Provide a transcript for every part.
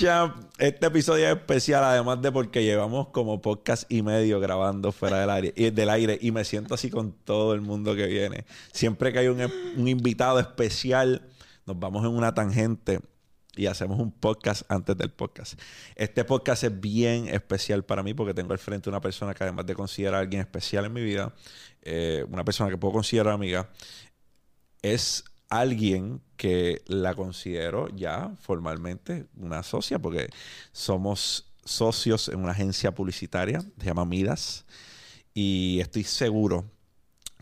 Este episodio es especial, además de porque llevamos como podcast y medio grabando fuera del aire del aire y me siento así con todo el mundo que viene. Siempre que hay un, un invitado especial, nos vamos en una tangente y hacemos un podcast antes del podcast. Este podcast es bien especial para mí porque tengo al frente una persona que además de considerar a alguien especial en mi vida, eh, una persona que puedo considerar amiga, es alguien que la considero ya formalmente una socia porque somos socios en una agencia publicitaria, se llama Midas, y estoy seguro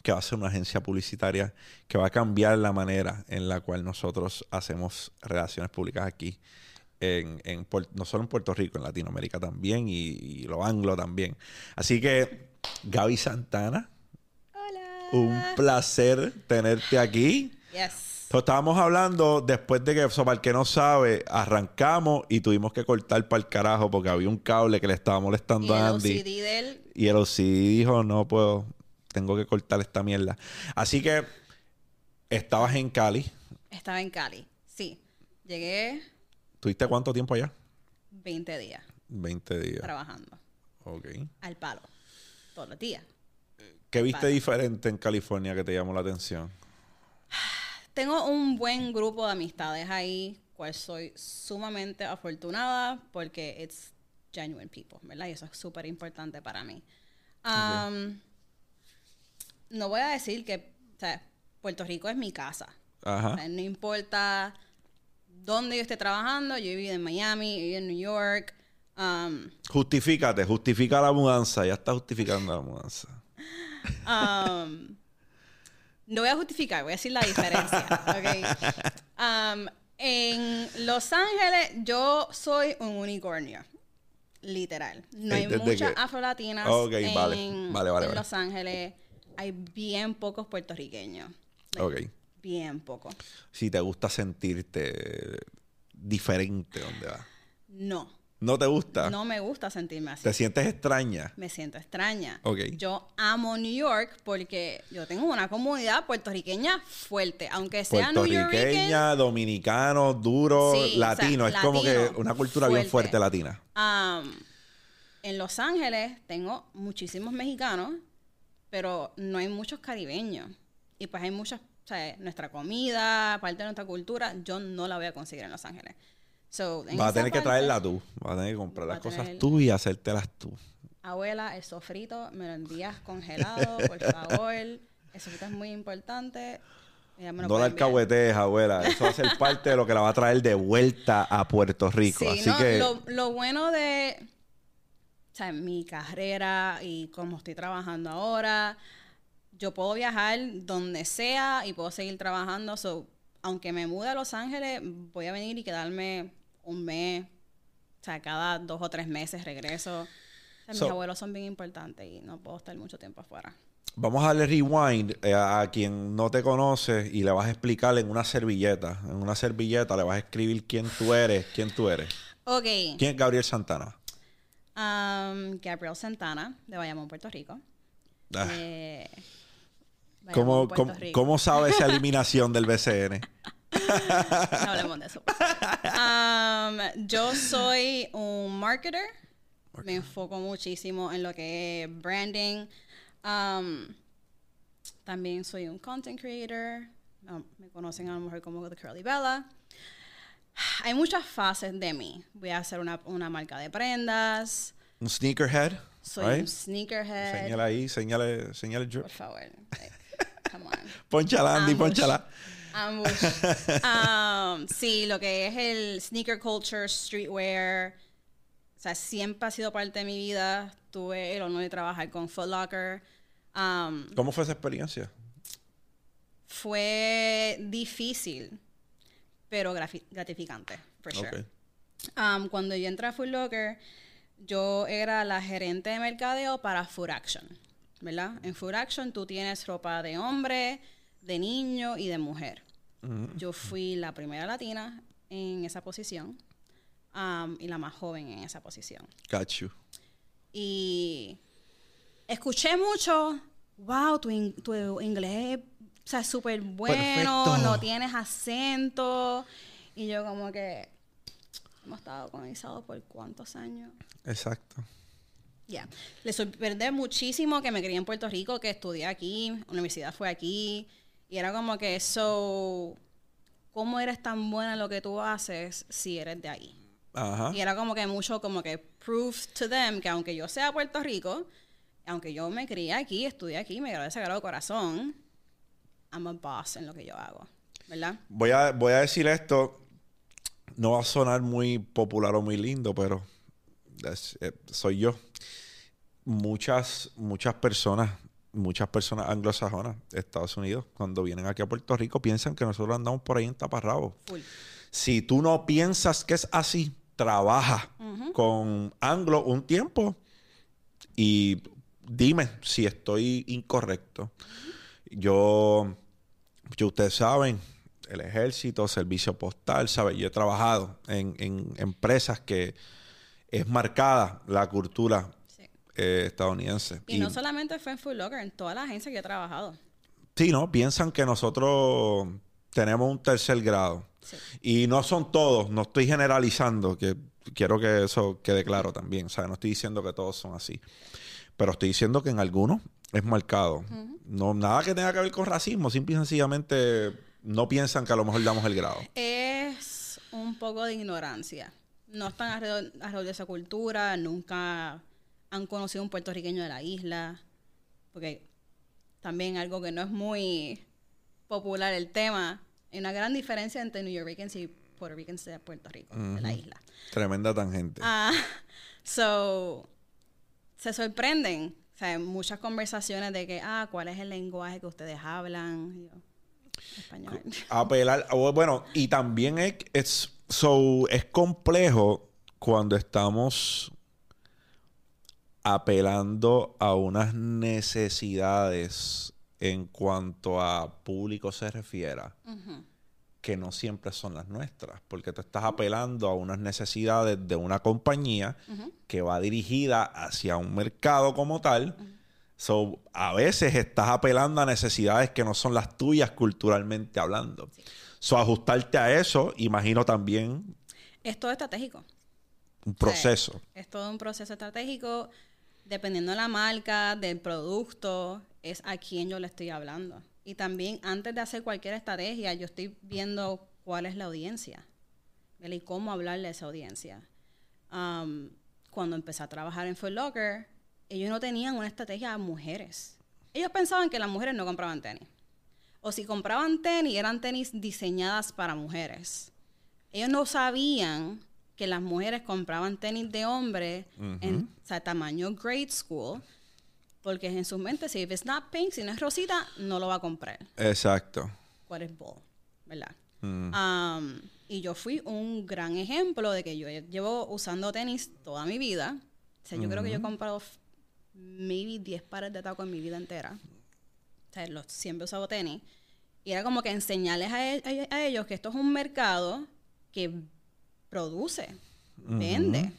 que va a ser una agencia publicitaria que va a cambiar la manera en la cual nosotros hacemos relaciones públicas aquí. En, en no solo en Puerto Rico, en Latinoamérica también y, y lo anglo también. Así que, Gaby Santana, Hola. un placer tenerte aquí. Yes. Estábamos hablando después de que, so, para el que no sabe, arrancamos y tuvimos que cortar para el carajo porque había un cable que le estaba molestando el a Andy. OCD de él, Y el OCD dijo, no puedo, tengo que cortar esta mierda. Así que estabas en Cali. estaba en Cali. Sí. Llegué ¿Tuviste cuánto tiempo allá? 20 días 20 días. trabajando. Ok. Al palo. Todos los días. ¿Qué viste diferente en California que te llamó la atención? Tengo un buen grupo de amistades ahí, cual soy sumamente afortunada porque it's genuine people, ¿verdad? Y eso es súper importante para mí. Um, No voy a decir que, o sea, Puerto Rico es mi casa. O Ajá. sea, no importa dónde yo esté trabajando, yo he vivido en Miami, he vivido en New York. um, Justifícate, justifica la mudanza. Ya está justificando la mudanza. um, no voy a justificar, voy a decir la diferencia. ¿ok? Um, en Los Ángeles, yo soy un unicornio. Literal. No hay ¿Desde muchas qué? afrolatinas en, vale. Vale, vale, en vale. Los Ángeles. Hay bien pocos puertorriqueños. Like, Ok. Bien pocos. Si te gusta sentirte diferente donde vas. No. ¿No te gusta? No me gusta sentirme así. ¿Te sientes extraña? me siento extraña. Ok. Yo amo New York porque yo tengo una comunidad puertorriqueña fuerte, aunque sea. Puertorriqueña, dominicano, duro, Sí, latino. o sea, es como que una cultura bien fuerte. fuerte latina. en Los Ángeles tengo muchísimos mexicanos, pero no hay muchos caribeños. Y pues hay muchas, o sea, nuestra comida, parte de nuestra cultura, yo no la voy a conseguir en Los Ángeles. So, Vas a tener que traerla tú. Vas a tener que comprar las cosas tú y hacértelas tú. Abuela, el sofrito me lo envías congelado, por favor. El sofrito es muy importante. No la alcahuetees, abuela. Eso va a ser parte de lo que la va a traer de vuelta a Puerto Rico. Sí, Así no, que lo, lo bueno de o sea, mi carrera y cómo estoy trabajando ahora, yo puedo viajar donde sea y puedo seguir trabajando. So, aunque me mude a Los Ángeles, voy a venir y quedarme un mes. O sea, cada dos o tres meses regreso. O sea, mis So- abuelos son bien importantes y no puedo estar mucho tiempo afuera. vamos a darle rewind eh, a, quien no te conoce y le vas a explicar en una servilleta. En una servilleta le vas a escribir quién tú eres, quién tú eres. Ok. ¿Quién es Gabriel Santana? Um, Gabriel Santana, de Bayamón, Puerto Rico. Ah, Eh, ¿Cómo, Puerto cómo, Rico. cómo sabe esa eliminación del BCN? No hablemos de eso. Um, yo soy un marketer. Me enfoco muchísimo en lo que es branding. Um, también soy un content creator. Um, me conocen a lo mejor como The Curly Bella. Hay muchas fases de mí. Voy a hacer una, una marca de prendas. Un sneakerhead. Soy right? un sneakerhead. Señala ahí, señale, señale. Por favor. Like, come on. Ponchala, Andy, ponchala. Ambush. Um, sí, lo que es el sneaker culture, streetwear. O sea, siempre ha sido parte de mi vida. Tuve el honor de trabajar con Foot Locker. Um, ¿Cómo fue esa experiencia? fue difícil, pero gratificante, for sure. Ok. Um, cuando yo entré a Foot Locker, yo era la gerente de mercadeo para Food Action, ¿verdad? En Food Action tú tienes ropa de hombre, de niño y de mujer. Yo fui la primera latina en esa posición um, y la más joven en esa posición. Got you. Y escuché mucho, wow, tu, in- tu inglés o sea, súper bueno, Perfecto. no tienes acento. Y yo como que, hemos estado colonizados por cuántos años. Exacto. Ya. Le sorprende muchísimo que me crié en Puerto Rico, que estudié aquí, la universidad fue aquí. Y era como que eso. ¿Cómo eres tan buena en lo que tú haces si eres de ahí? Ajá. Y era como que mucho, como que proof to them que aunque yo sea Puerto Rico, aunque yo me crié aquí, estudié aquí, me gradué de Sagrado Corazón, I'm a boss en lo que yo hago. ¿Verdad? Voy a, voy a decir esto. No va a sonar muy popular o muy lindo, pero es- eh, soy yo. Muchas, muchas personas, muchas personas anglosajonas de Estados Unidos, cuando vienen aquí a Puerto Rico, piensan que nosotros andamos por ahí en taparrabos. Si tú no piensas que es así, trabaja con anglo un tiempo y dime si estoy incorrecto. Yo, yo ustedes saben, el ejército, servicio postal, ¿sabes? Yo he trabajado en, en empresas que es marcada la cultura. Eh, estadounidense. Y, no solamente fue en Food Locker, en toda la agencia que yo he trabajado. Sí, ¿no? Piensan que nosotros tenemos un tercer grado. Sí. Y no son todos, no estoy generalizando, que quiero que eso quede claro también. O sea, no estoy diciendo que todos son así. Pero estoy diciendo que en algunos es marcado. No, nada que tenga que ver con racismo, simple y sencillamente no piensan que a lo mejor damos el grado. Es un poco de ignorancia. No están alrededor, alrededor de esa cultura, nunca han conocido un puertorriqueño de la isla, porque también algo que no es muy popular el tema, hay una gran diferencia entre New Yorkers y Puerto Ricans de Puerto Rico, de la isla. Tremenda tangente. Ah, so, se sorprenden. O sea, muchas conversaciones de que, ah, ¿cuál es el lenguaje que ustedes hablan? Y yo, español. apelar bueno y también es es, so, es complejo cuando estamos apelando a unas necesidades en cuanto a público se refiera que no siempre son las nuestras porque tú estás apelando a unas necesidades de una compañía que va dirigida hacia un mercado como tal. So, a veces estás apelando a necesidades que no son las tuyas culturalmente hablando. So, ajustarte a eso, imagino también Es todo estratégico. Un proceso. Es todo un proceso estratégico. Dependiendo de la marca, del producto, es a quién yo le estoy hablando. Y también antes de hacer cualquier estrategia, yo estoy viendo cuál es la audiencia y cómo hablarle a esa audiencia. Um, cuando empecé a trabajar en Foot Locker, ellos no tenían una estrategia a mujeres. Ellos pensaban que las mujeres no compraban tenis. O si compraban tenis, eran tenis diseñadas para mujeres. Ellos no sabían que las mujeres compraban tenis de hombre en o sea, tamaño grade school, porque en sus mentes, si it's not pink, si no es rosita, no lo va a comprar. Exacto. What is bull, ¿verdad? Mm. Um, y yo fui un gran ejemplo de que yo llevo usando tenis toda mi vida. O sea, yo creo que yo he comprado maybe 10 pares de tacos en mi vida entera. O sea, los, siempre he usado tenis. Y era como que enseñarles a, e- a- a ellos que esto es un mercado que produce, vende.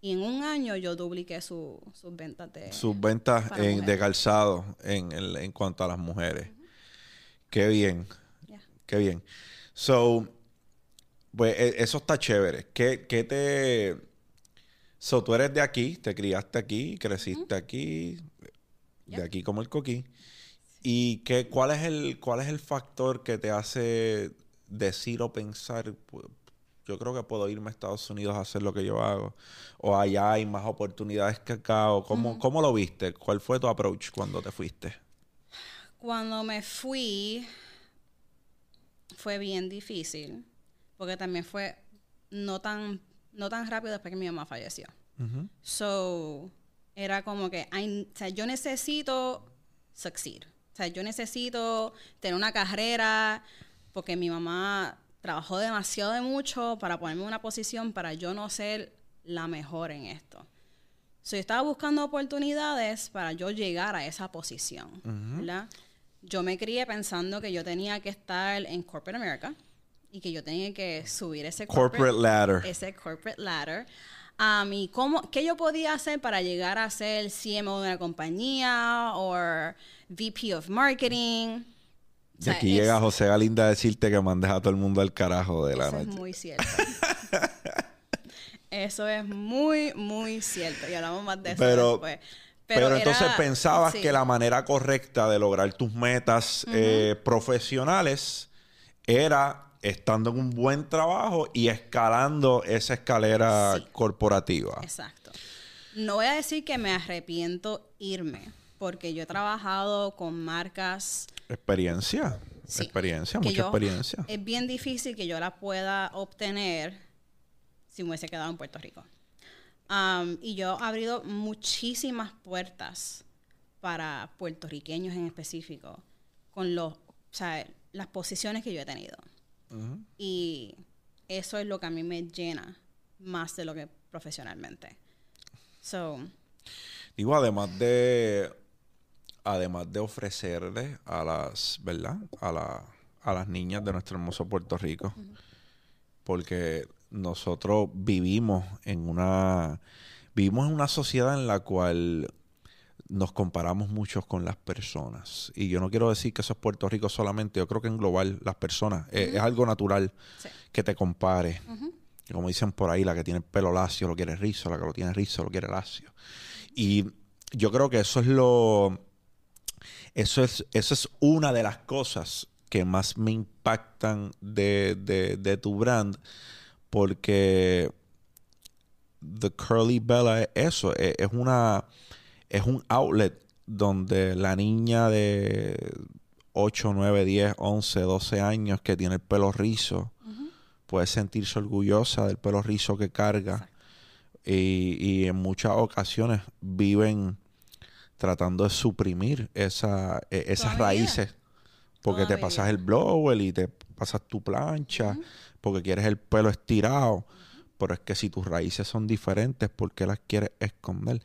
Y en un año yo dupliqué su- sus ventas de... Sus ventas en- de calzado en, el- en cuanto a las mujeres. Qué bien. Ya. Qué bien. So, pues e- eso está chévere. ¿Qué, qué te. So, tú eres de aquí, te criaste aquí, creciste aquí, de aquí como el coquí. ¿Y qué, cuál, es el, cuál es el factor que te hace decir o pensar, yo creo que puedo irme a Estados Unidos a hacer lo que yo hago? ¿O allá hay más oportunidades que acá? ¿O cómo, cómo lo viste? ¿Cuál fue tu approach cuando te fuiste? Cuando me fui, fue bien difícil, porque también fue no tan, no tan rápido después que mi mamá falleció. Ujú. So, era como que, I- o sea, yo necesito succeed. O sea, yo necesito tener una carrera, porque mi mamá trabajó demasiado de mucho para ponerme en una posición para yo no ser la mejor en esto. So, yo estaba buscando oportunidades para yo llegar a esa posición, ¿verdad? Yo me crié pensando que yo tenía que estar en Corporate America y que yo tenía que subir ese Corporate ladder. ese corporate ladder. Um, y cómo, qué yo podía hacer para llegar a ser CMO de una compañía o VP of Marketing. O Y sea, aquí es- llega José Galinda a decirte que mandes a todo el mundo al carajo de la eso es noche. muy cierto. Eso es muy, muy cierto. Y hablamos más de eso Pero- después. Pero, era- entonces pensabas sí. que la manera correcta de lograr tus metas eh, profesionales era estando en un buen trabajo y escalando esa escalera Sí. corporativa. Exacto. No voy a decir que me arrepiento irme, porque yo he trabajado con marcas Experiencia. Sí. Experiencia, mucha yo- experiencia. Es bien difícil que yo la pueda obtener si me hubiese quedado en Puerto Rico. Y yo he abrido muchísimas puertas para puertorriqueños en específico con los, o sea, las posiciones que yo he tenido. Y eso es lo que a mí me llena más de lo que profesionalmente. So, Digo, además de además de ofrecerle a las, ¿verdad? A, la- a las niñas de nuestro hermoso Puerto Rico. Porque nosotros vivimos en una vivimos en una sociedad en la cual nos comparamos mucho con las personas. Y yo no quiero decir que eso es Puerto Rico solamente, yo creo que en global las personas eh, es algo natural sí. que te compare. Como dicen por ahí, la que tiene el pelo lacio lo quiere rizo, la que lo tiene rizo lo quiere lacio. Y yo creo que eso es lo. Eso es, eso es una de las cosas que más me impactan de, de- de tu brand. Porque The Curly Bella es eso. Es, es una. Es un outlet donde la niña de 8, 9, 10, 11, 12 años que tiene el pelo rizo puede sentirse orgullosa del pelo rizo que carga y, y en muchas ocasiones viven tratando de suprimir esa, e- esas raíces porque te pasas el blower y te pasas tu plancha porque quieres el pelo estirado pero es que si tus raíces son diferentes ¿por qué las quieres esconder?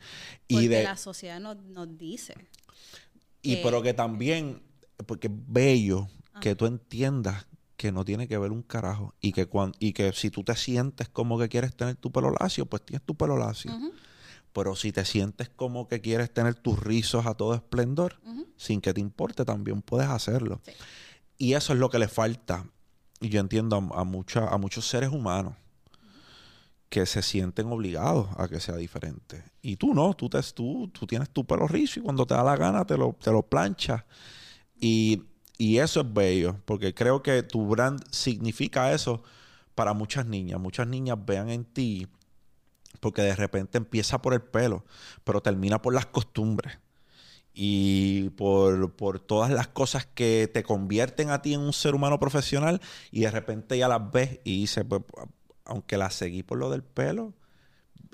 y Porque de la sociedad nos, nos dice. y que- pero que también, porque es bello que tú entiendas que no tiene que ver un carajo y que cuan- y que si tú te sientes como que quieres tener tu pelo lacio, pues tienes tu pelo lacio. Pero si te sientes como que quieres tener tus rizos a todo esplendor, sin que te importe, también puedes hacerlo. Sí. Y eso es lo que le falta, y yo entiendo a, a, mucha- a muchos seres humanos que se sienten obligados a que sea diferente. Y tú no, tú, te, tú, tú tienes tu pelo rizo y cuando te da la gana te lo, te lo planchas. Y, y eso es bello, porque creo que tu brand significa eso para muchas niñas. Muchas niñas vean en ti, porque de repente empieza por el pelo, pero termina por las costumbres y por, por todas las cosas que te convierten a ti en un ser humano profesional y de repente ya las ves y dices, pues, aunque las seguí por lo del pelo,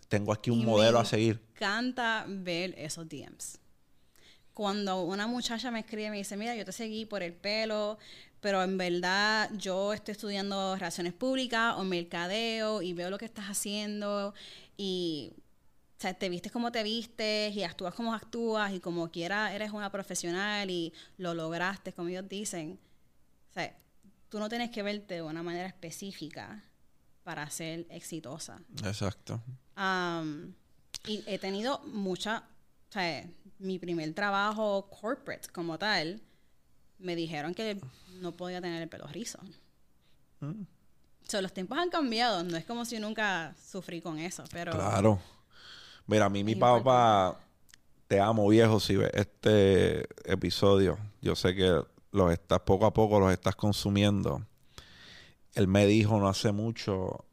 tengo aquí un Y modelo me a seguir. encanta ver esos DMs. Cuando una muchacha me escribe y me dice, mira, yo te seguí por el pelo, pero en verdad yo estoy estudiando relaciones públicas o mercadeo y veo lo que estás haciendo y o sea, te vistes como te vistes y actúas como actúas y como quiera eres una profesional y lo lograste, como ellos dicen. O sea, tú no tienes que verte de una manera específica para ser exitosa. Exacto. Am, y he tenido mucha, o sea, mi primer trabajo corporate como tal, me dijeron que no podía tener el pelo rizo. Mm. So, los tiempos han cambiado, no es como si nunca sufrí con eso, pero Claro. Mira, a mí mi papá, te amo viejo, si ves este episodio, yo sé que los estás, poco a poco los estás consumiendo. Él me dijo no hace mucho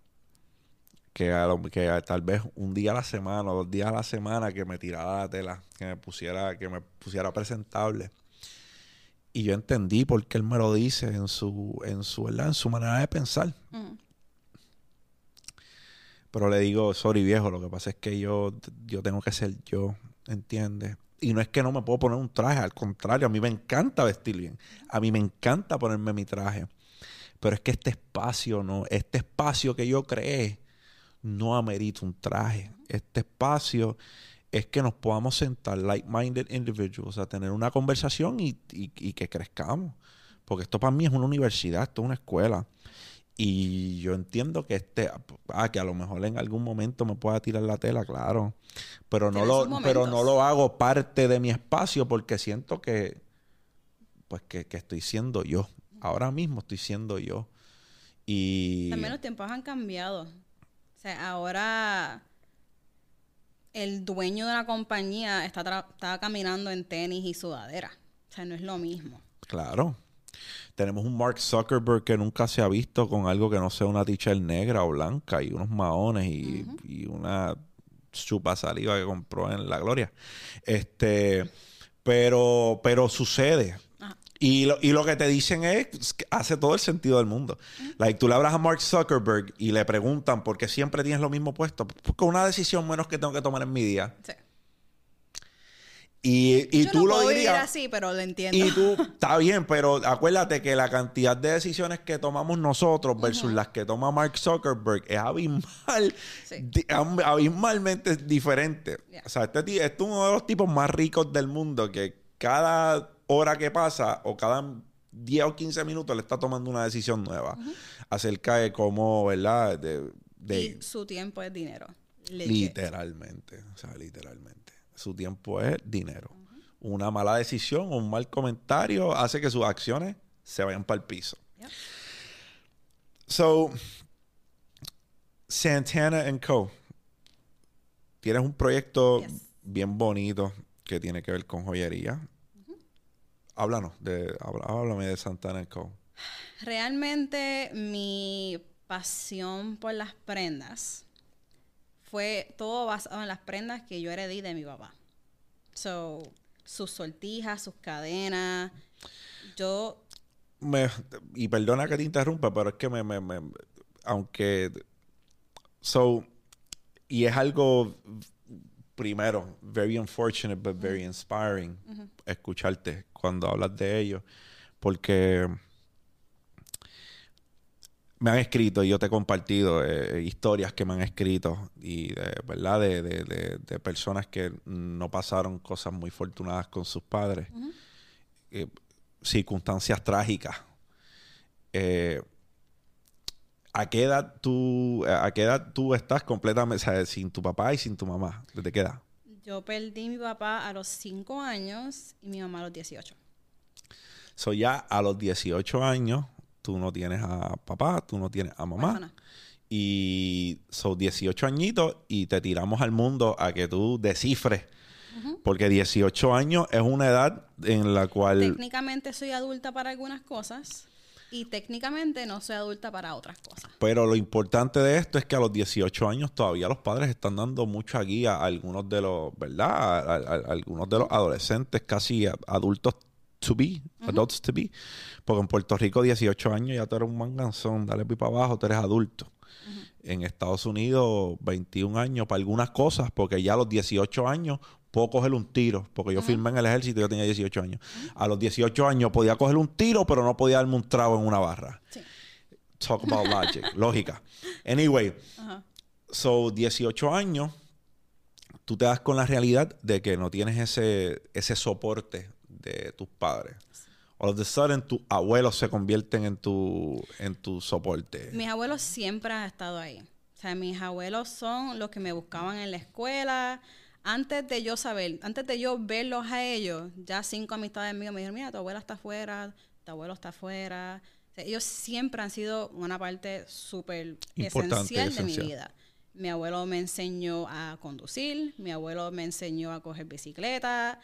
que, a lo- que a- tal vez un día a la semana o dos días a la semana que me tirara la tela, que me pusiera, que me pusiera presentable. Y yo entendí por qué él me lo dice en su, en su, ¿verdad? en su manera de pensar. Ujú. Pero le digo, sorry viejo, lo que pasa es que yo, yo tengo que ser yo, ¿entiendes? Y no es que no me puedo poner un traje, al contrario, a mí me encanta vestir bien. A mí me encanta ponerme mi traje. Pero es que este espacio, no, este espacio que yo creé, no amerita un traje. Este espacio es que nos podamos sentar, like-minded individuals, a tener una conversación y, y- y que crezcamos. Porque esto para mí es una universidad, esto es una escuela. Y yo entiendo que este, ah, que a lo mejor en algún momento me pueda tirar la tela, claro. Pero no lo, pero no lo hago parte de mi espacio porque siento que, pues que, que estoy siendo yo. Ahora mismo estoy siendo yo. Y también los tiempos han cambiado. O sea, ahora el dueño de la compañía está, tra- está caminando en tenis y sudadera. O sea, no es lo mismo. Claro. Tenemos un Mark Zuckerberg que nunca se ha visto con algo que no sea una t-shirt negra o blanca y unos maones y, y una chupa saliva que compró en La Gloria. Este, pero, pero sucede. Y lo, y lo que te dicen es que hace todo el sentido del mundo. Like, tú le hablas a Mark Zuckerberg y le preguntan por qué siempre tienes lo mismo puesto. Porque una decisión menos que tengo que tomar en mi día. Sí. Y, y Yo tú no lo puedo vivir dirías. así, pero lo entiendo. Y tú, está bien, pero acuérdate que la cantidad de decisiones que tomamos nosotros versus las que toma Mark Zuckerberg es abismal, Sí. di- am- abismalmente diferente. Yeah. O sea, este, este es uno de los tipos más ricos del mundo que cada hora que pasa o cada 10 o 15 minutos le está tomando una decisión nueva acerca de cómo, ¿verdad? De, de- y su tiempo es dinero. Legit. Literalmente, o sea, literalmente. Su tiempo es dinero. Una mala decisión o un mal comentario hace que sus acciones se vayan para el piso. Yep. So, Santana and Co. Tienes un proyecto Yes. bien bonito que tiene que ver con joyería. Háblanos de, háblame de Santana Co. Realmente mi pasión por las prendas fue todo basado en las prendas que yo heredé de mi papá. So, sus sortijas, sus cadenas. Yo, Me- y perdona que te interrumpa, pero es que me, me- me- aunque so y es algo primero very unfortunate but very inspiring escucharte cuando hablas de ello porque me han escrito y yo te he compartido eh, historias que me han escrito y de verdad de, de- de- de personas que no pasaron cosas muy fortunadas con sus padres. Eh, circunstancias trágicas. Eh, ¿a qué edad tú a qué edad tú estás completamente o sea, sin tu papá y sin tu mamá desde qué edad yo perdí a mi papá a los 5 años y mi mamá a los 18. so ya a los 18 años tú no tienes a papá tú no tienes a mamá. Y son 18 añitos y te tiramos al mundo a que tú descifres. Porque 18 años es una edad en la cual... Técnicamente soy adulta para algunas cosas y técnicamente no soy adulta para otras cosas. Pero lo importante de esto es que a los 18 años todavía los padres están dando mucha guía a algunos de los, ¿verdad? A, a- a- algunos de los adolescentes, casi adultos to be, adults to be. Porque en Puerto Rico 18 años ya tú eres un manganzón, dale pipa abajo, tú eres adulto. En Estados Unidos 21 años para algunas cosas, porque ya a los 18 años puedo coger un tiro, porque yo firmé en el ejército y yo tenía 18 años. A los 18 años podía coger un tiro, pero no podía darme un trago en una barra. Sí. Talk about logic, lógica. Anyway, so 18 años, tú te das con la realidad de que no tienes ese, ese soporte de tus padres. All of a sudden, tus abuelos se convierten en tu, en tu soporte. Mis abuelos siempre han estado ahí. O sea, mis abuelos son los que me buscaban en la escuela. Antes de yo saber, antes de yo verlos a ellos, ya cinco amistades mías me dijeron, mira, tu abuela está afuera, tu abuelo está afuera. O sea, ellos siempre han sido una parte súper Importante, esencial de mi esencial. vida. Mi abuelo me enseñó a conducir, mi abuelo me enseñó a coger bicicleta,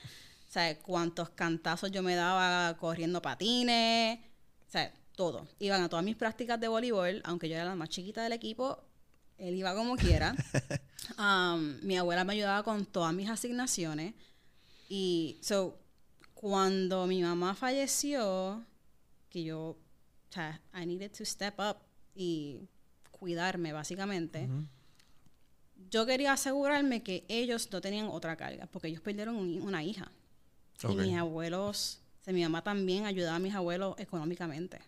o sea, cuántos cantazos yo me daba corriendo patines, o sea, todo. Iban a todas mis prácticas de voleibol, aunque yo era la más chiquita del equipo, él iba como quiera. Um, mi abuela me ayudaba con todas mis asignaciones. Y, so, cuando mi mamá falleció, que yo, o sea, I needed to step up y cuidarme, básicamente. Yo quería asegurarme que ellos no tenían otra carga, porque ellos perdieron un- una hija. Y mis abuelos, o sea, mi mamá también ayudaba a mis abuelos económicamente.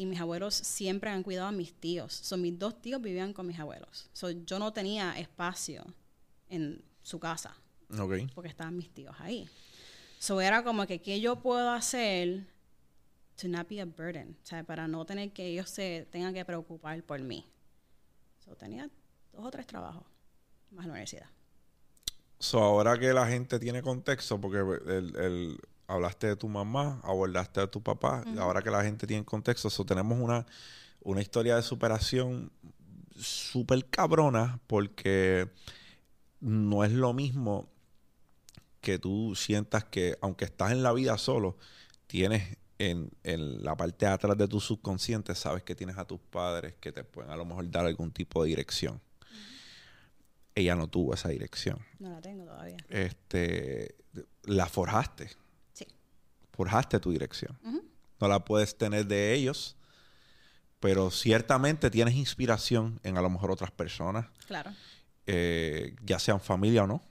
Y mis abuelos siempre han cuidado a mis tíos. Son mis dos tíos vivían con mis abuelos. So, yo no tenía espacio en su casa Ok. porque estaban mis tíos ahí. So era como que qué yo puedo hacer to not be a burden, o sea, para no tener que ellos se tengan que preocupar por mí. So tenía dos o tres trabajos más la universidad. So, ahora que la gente tiene contexto, porque el, el- hablaste de tu mamá, abordaste de tu papá, y ahora que la gente tiene contexto, so, tenemos una, una historia de superación súper cabrona porque no es lo mismo que tú sientas que, aunque estás en la vida solo, tienes en, en, la parte de atrás de tu subconsciente, sabes que tienes a tus padres que te pueden a lo mejor dar algún tipo de dirección. Ella no tuvo esa dirección. No la tengo todavía. Este, la forjaste. Forjaste tu dirección. No la puedes tener de ellos, pero ciertamente tienes inspiración en a lo mejor otras personas, Claro. eh, ya sean familia o no.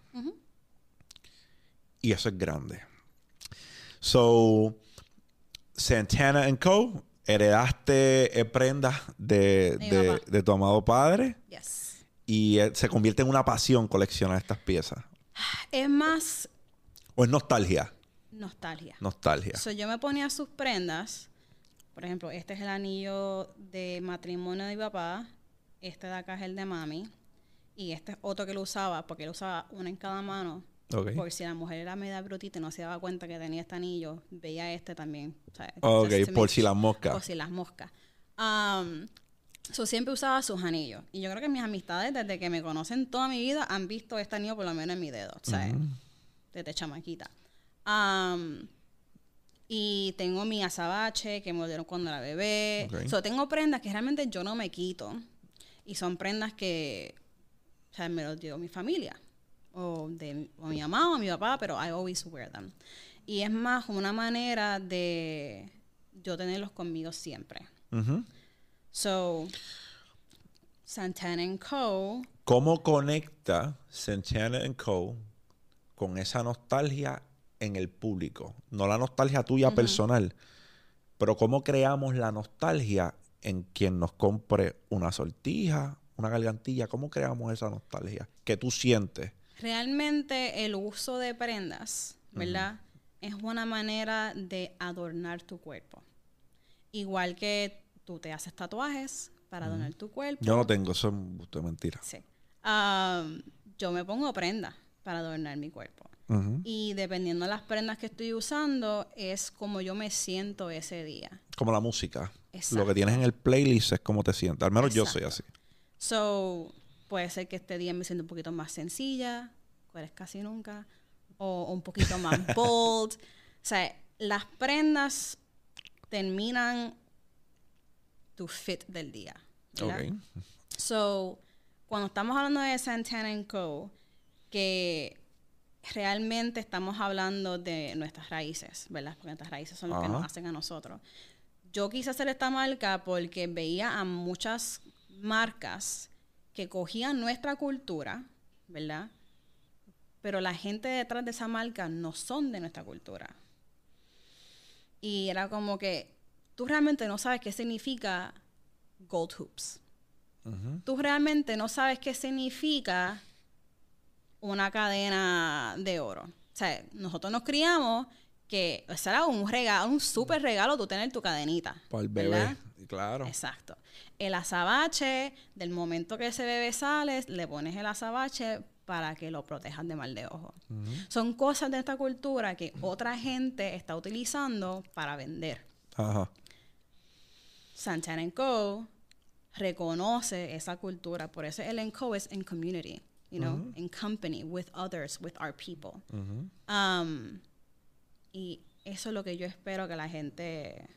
Y eso es grande. So, Santana and Co. Heredaste eh, prendas de, de tu amado padre Yes. y eh, se convierte en una pasión coleccionar estas piezas. Es más ¿O es nostalgia? Nostalgia. Nostalgia. So, yo me ponía sus prendas. Por ejemplo, este es el anillo de matrimonio de mi papá. Este de acá es el de mami. Y este es otro que lo usaba, porque él usaba uno en cada mano. Ok. Por si la mujer era media brutita y no se daba cuenta que tenía este anillo, veía este también. ¿sabes? Ok, Just to por si las moscas. Por si las moscas. Um, so, siempre usaba sus anillos. Y yo creo que mis amistades, desde que me conocen toda mi vida, han visto este anillo por lo menos en mi dedo. ¿sabes? Desde chamaquita. Um, y tengo mi azabache que me dieron cuando era bebé. Ok. So, tengo prendas que realmente yo no me quito. Y son prendas que o sea, me los dio mi familia. O de mi- o mi mamá o mi papá, pero I always wear them. Y es más una manera de yo tenerlos conmigo siempre. Ujú. So, Santana and Co. ¿Cómo conecta Santana and Co. con esa nostalgia en el público? No la nostalgia tuya personal, pero cómo creamos la nostalgia en quien nos compre una sortija, una gargantilla. ¿Cómo creamos esa nostalgia? que tú sientes? Realmente el uso de prendas, ¿verdad? Es una manera de adornar tu cuerpo. Igual que tú te haces tatuajes para adornar tu cuerpo. Yo no tengo, eso es mentira. Sí. Am, yo me pongo prendas para adornar mi cuerpo. Y dependiendo de las prendas que estoy usando, es como yo me siento ese día. Como la música. Exacto. Lo que tienes en el playlist es como te sientes. Al menos yo soy así. So, puede ser que este día me sienta un poquito más sencilla, cual es casi nunca, o un poquito más bold. O sea, las prendas terminan tu fit del día. ¿verdad? Ok. So, cuando estamos hablando de Santana Co., que realmente estamos hablando de nuestras raíces, ¿verdad? Porque nuestras raíces son lo que nos hacen a nosotros. Yo quise hacer esta marca porque veía a muchas marcas que cogían nuestra cultura, ¿verdad? Pero la gente detrás de esa marca no son de nuestra cultura. Y era como que tú realmente no sabes qué significa gold hoops tú realmente no sabes qué significa una cadena de oro. O sea, nosotros nos criamos que ese era un regalo, un súper regalo tú tener tu cadenita. Para el bebé. ¿verdad? Claro. Exacto. El azabache, del momento que ese bebé sale, le pones el azabache para que lo protejas de mal de ojo. Son cosas de esta cultura que otra gente está utilizando para vender. Ajá. Santana Co. reconoce esa cultura. Por eso el Co es en community, you know, in company, with others, with our people. Ujú. Um, y eso es lo que yo espero que la gente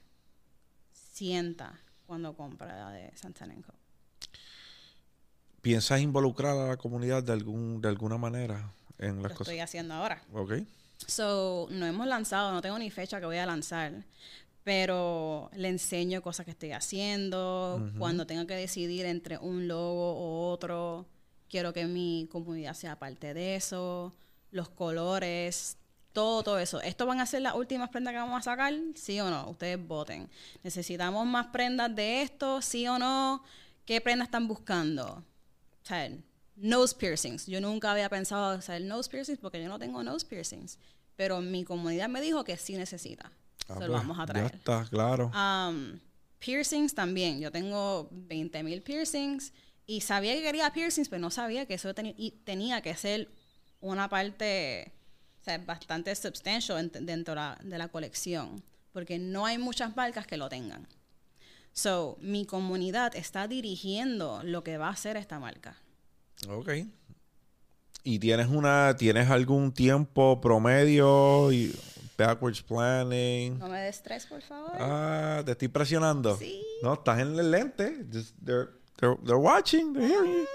sienta cuando compra la de Santana Co. ¿Piensas involucrar a la comunidad de algún de alguna manera en Lo las estoy cosas? haciendo ahora. Ok. So, no hemos lanzado, no tengo ni fecha que voy a lanzar, pero le enseño cosas que estoy haciendo. Cuando tenga que decidir entre un logo o otro, quiero que mi comunidad sea parte de eso. Los colores, todo, todo eso. ¿Esto van a ser las últimas prendas que vamos a sacar? ¿Sí o no? Ustedes voten. ¿Necesitamos más prendas de esto? ¿Sí o no? ¿Qué prendas están buscando? O sea, nose piercings. Yo nunca había pensado hacer nose piercings porque yo no tengo nose piercings. Pero mi comunidad me dijo que sí necesita. Ah, Se lo pues, vamos a Ya traer. está, claro. Um, piercings también. Yo tengo 20 mil piercings y sabía que quería piercings, pero no sabía que eso teni- y tenía que ser una parte o sea, bastante substantial ent- dentro la- de la colección. Porque no hay muchas marcas que lo tengan. So, mi comunidad está dirigiendo lo que va a hacer esta marca. Ok. ¿Y tienes una, tienes algún tiempo promedio y backwards planning? No me des estrés, por favor. Ah, te estoy presionando. Sí. No, estás en el lente. Just- they're, they're watching, they're hearing you.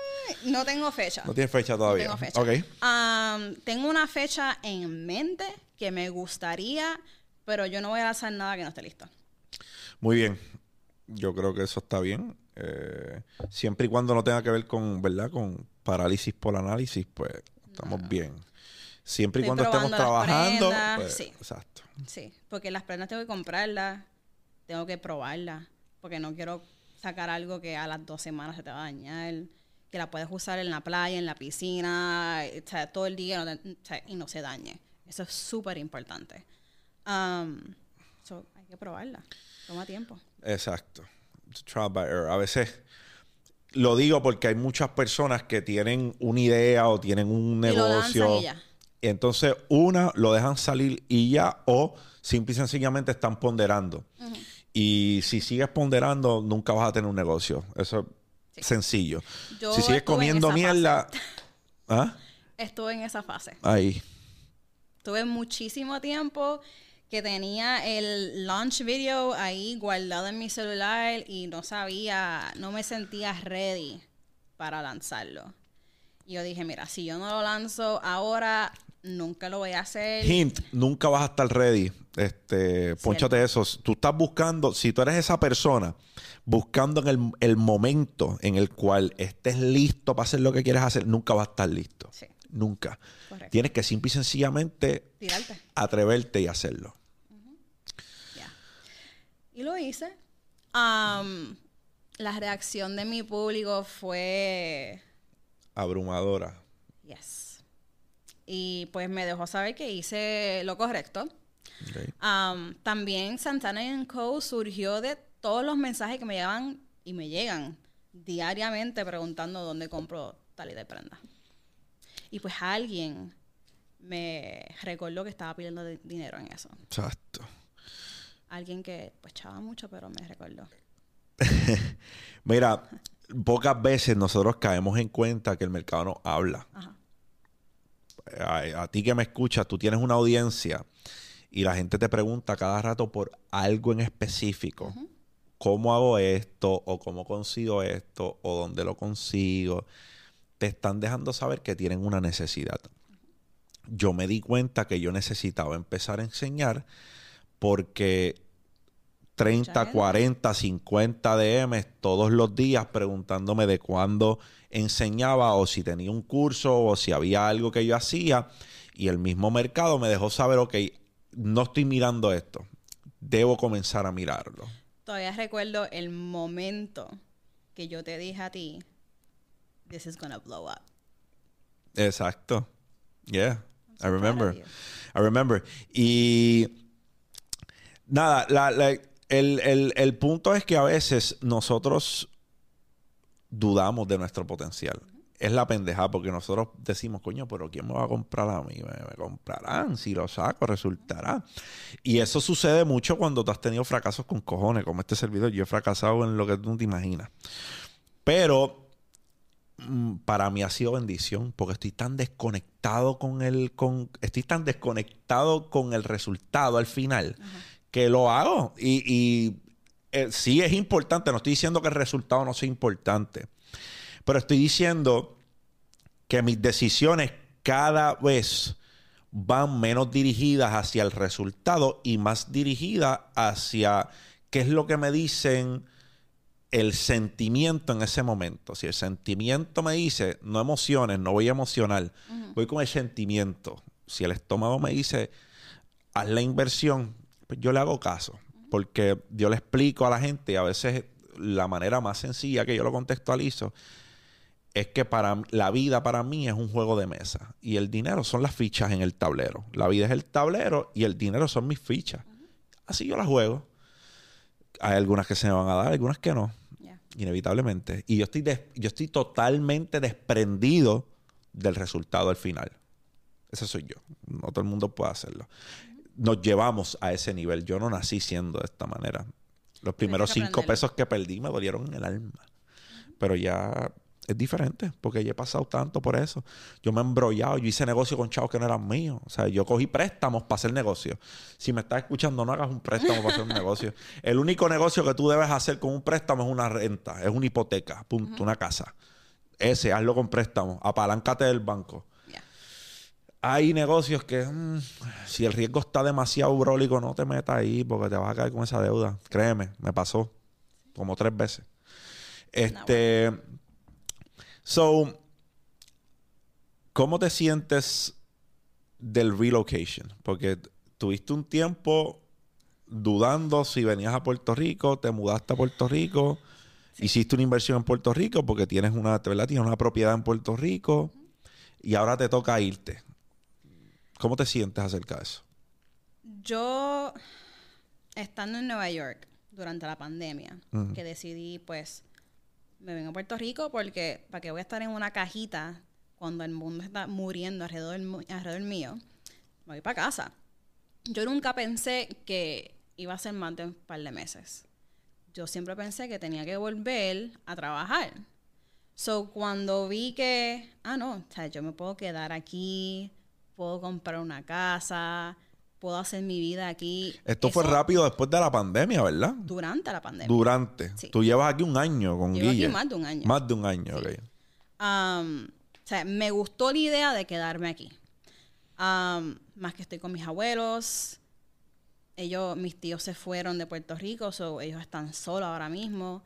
No tengo fecha. No tienes fecha todavía. tengo fecha. Ok. Um, tengo una fecha en mente que me gustaría, pero yo no voy a lanzar nada que no esté listo. Muy bien. Yo creo que eso está bien. Eh, siempre y cuando no tenga que ver con, ¿verdad? Con parálisis por análisis, pues estamos bien. Siempre y Estoy cuando estemos trabajando. prendas, pues, sí. Exacto. Sí, porque las prendas tengo que comprarlas, tengo que probarlas, porque no quiero sacar algo que a las dos semanas se te va a dañar, que la puedes usar en la playa, en la piscina, o sea, todo el día no te- o sea, y no se dañe. Eso es súper importante. Um, so, hay que probarla. Toma tiempo. Exacto. Trial by error. A veces lo digo porque hay muchas personas que tienen una idea o tienen un negocio. Y entonces, una, lo dejan salir y ya, o simple y sencillamente están ponderando. Y si sigues ponderando, nunca vas a tener un negocio. Eso es sencillo. Yo si sigues comiendo mierda. ¿Ah? Estuve en esa fase. Ahí. Tuve muchísimo tiempo que tenía el launch video ahí guardado en mi celular y no sabía, no me sentía ready para lanzarlo. Y yo dije, mira, si yo no lo lanzo ahora, nunca lo voy a hacer. Hint, nunca vas a estar ready. Este, ponchate eso. Tú estás buscando, si tú eres esa persona, buscando en el, el momento en el cual estés listo para hacer lo que quieres hacer, nunca vas a estar listo. Sí. Nunca. Correcto. Tienes que simple y sencillamente Tirarte. atreverte y hacerlo. Y lo hice. Am, la reacción de mi público fue Abrumadora. yes. Y pues me dejó saber que hice lo correcto. Ok. Am, también Santana Co. surgió de todos los mensajes que me llegan y me llegan diariamente preguntando dónde compro tal y de prenda. Y pues alguien me recordó que estaba pidiendo di- dinero en eso. Exacto. Alguien que pues chava mucho, pero me recordó. Mira, pocas veces nosotros caemos en cuenta que el mercado no habla. Ajá. A, a ti que me escuchas, tú tienes una audiencia y la gente te pregunta cada rato por algo en específico. ¿Cómo hago esto? ¿O cómo consigo esto? ¿O dónde lo consigo? Te están dejando saber que tienen una necesidad. Yo me di cuenta que yo necesitaba empezar a enseñar porque 30, Mucha gente. 40, 50 DMs todos los días preguntándome de cuándo enseñaba o si tenía un curso o si había algo que yo hacía. Y el mismo mercado me dejó saber, ok, no estoy mirando esto. Debo comenzar a mirarlo. Todavía recuerdo el momento que yo te dije a ti, this is gonna blow up. Exacto. Yeah, I remember. I remember. Y nada, la- la- el, el- el punto es que a veces nosotros dudamos de nuestro potencial. Es la pendeja porque nosotros decimos, coño, pero ¿quién me va a comprar a mí? Me, me comprarán, si lo saco, resultará. Y eso sucede mucho cuando tú has tenido fracasos con cojones, como este servidor. Yo he fracasado en lo que tú no te imaginas. Pero mm, para mí ha sido bendición porque estoy tan desconectado con el con estoy tan desconectado con el resultado al final que lo hago y, y, eh, sí es importante no estoy diciendo que el resultado no sea importante pero estoy diciendo que mis decisiones cada vez van menos dirigidas hacia el resultado y más dirigidas hacia qué es lo que me dicen el sentimiento en ese momento. Si el sentimiento me dice, no emociones, no voy a emocionar, voy con el sentimiento. Si el estómago me dice, haz la inversión, pues yo le hago caso. Porque yo le explico a la gente y a veces la manera más sencilla que yo lo contextualizo es que para la vida para mí es un juego de mesa y el dinero son las fichas en el tablero. La vida es el tablero y el dinero son mis fichas. Así yo la juego. Hay algunas que se me van a dar, algunas que no, Yeah. inevitablemente. Y yo estoy, yo estoy totalmente desprendido del resultado al final. Ese soy yo. No todo el mundo puede hacerlo. Nos llevamos a ese nivel. Yo no nací siendo de esta manera. Los primeros cinco pesos que perdí me dolieron en el alma. Pero ya es diferente, porque yo he pasado tanto por eso. Yo me he embrollado, yo hice negocio con chavos que no eran míos. O sea, yo cogí préstamos para hacer negocio. Si me estás escuchando, no hagas un préstamo para hacer un negocio. El único negocio que tú debes hacer con un préstamo es una renta, es una hipoteca, punto, una casa. Ese, hazlo con préstamo, apaláncate del banco. Hay negocios que, mm, si el riesgo está demasiado brólico, no te metas ahí porque te vas a caer con esa deuda. Créeme, me pasó como tres veces. Este. So, ¿cómo te sientes del relocation? Porque tuviste un tiempo dudando si venías a Puerto Rico, te mudaste a Puerto Rico, hiciste una inversión en Puerto Rico porque tienes una, ¿verdad? Tienes una propiedad en Puerto Rico y ahora te toca irte. ¿Cómo te sientes acerca de eso? Yo, estando en Nueva York durante la pandemia, que decidí, pues, me vengo a Puerto Rico porque, ¿para qué voy a estar en una cajita cuando el mundo está muriendo alrededor, alrededor mío? Me voy para casa. Yo nunca pensé que iba a ser más de un par de meses. Yo siempre pensé que tenía que volver a trabajar. So, cuando vi que, ah, no, o sea, yo me puedo quedar aquí, puedo comprar una casa, puedo hacer mi vida aquí. Esto fue rápido después de la pandemia, ¿verdad? Durante la pandemia. Durante. Sí. Tú llevas aquí un año con Llevo aquí Guille. más de un año. Más de un año, ok. Um, o sea, me gustó la idea de quedarme aquí. Um, más que estoy con mis abuelos. Ellos, mis tíos se fueron de Puerto Rico, so ellos están solos ahora mismo.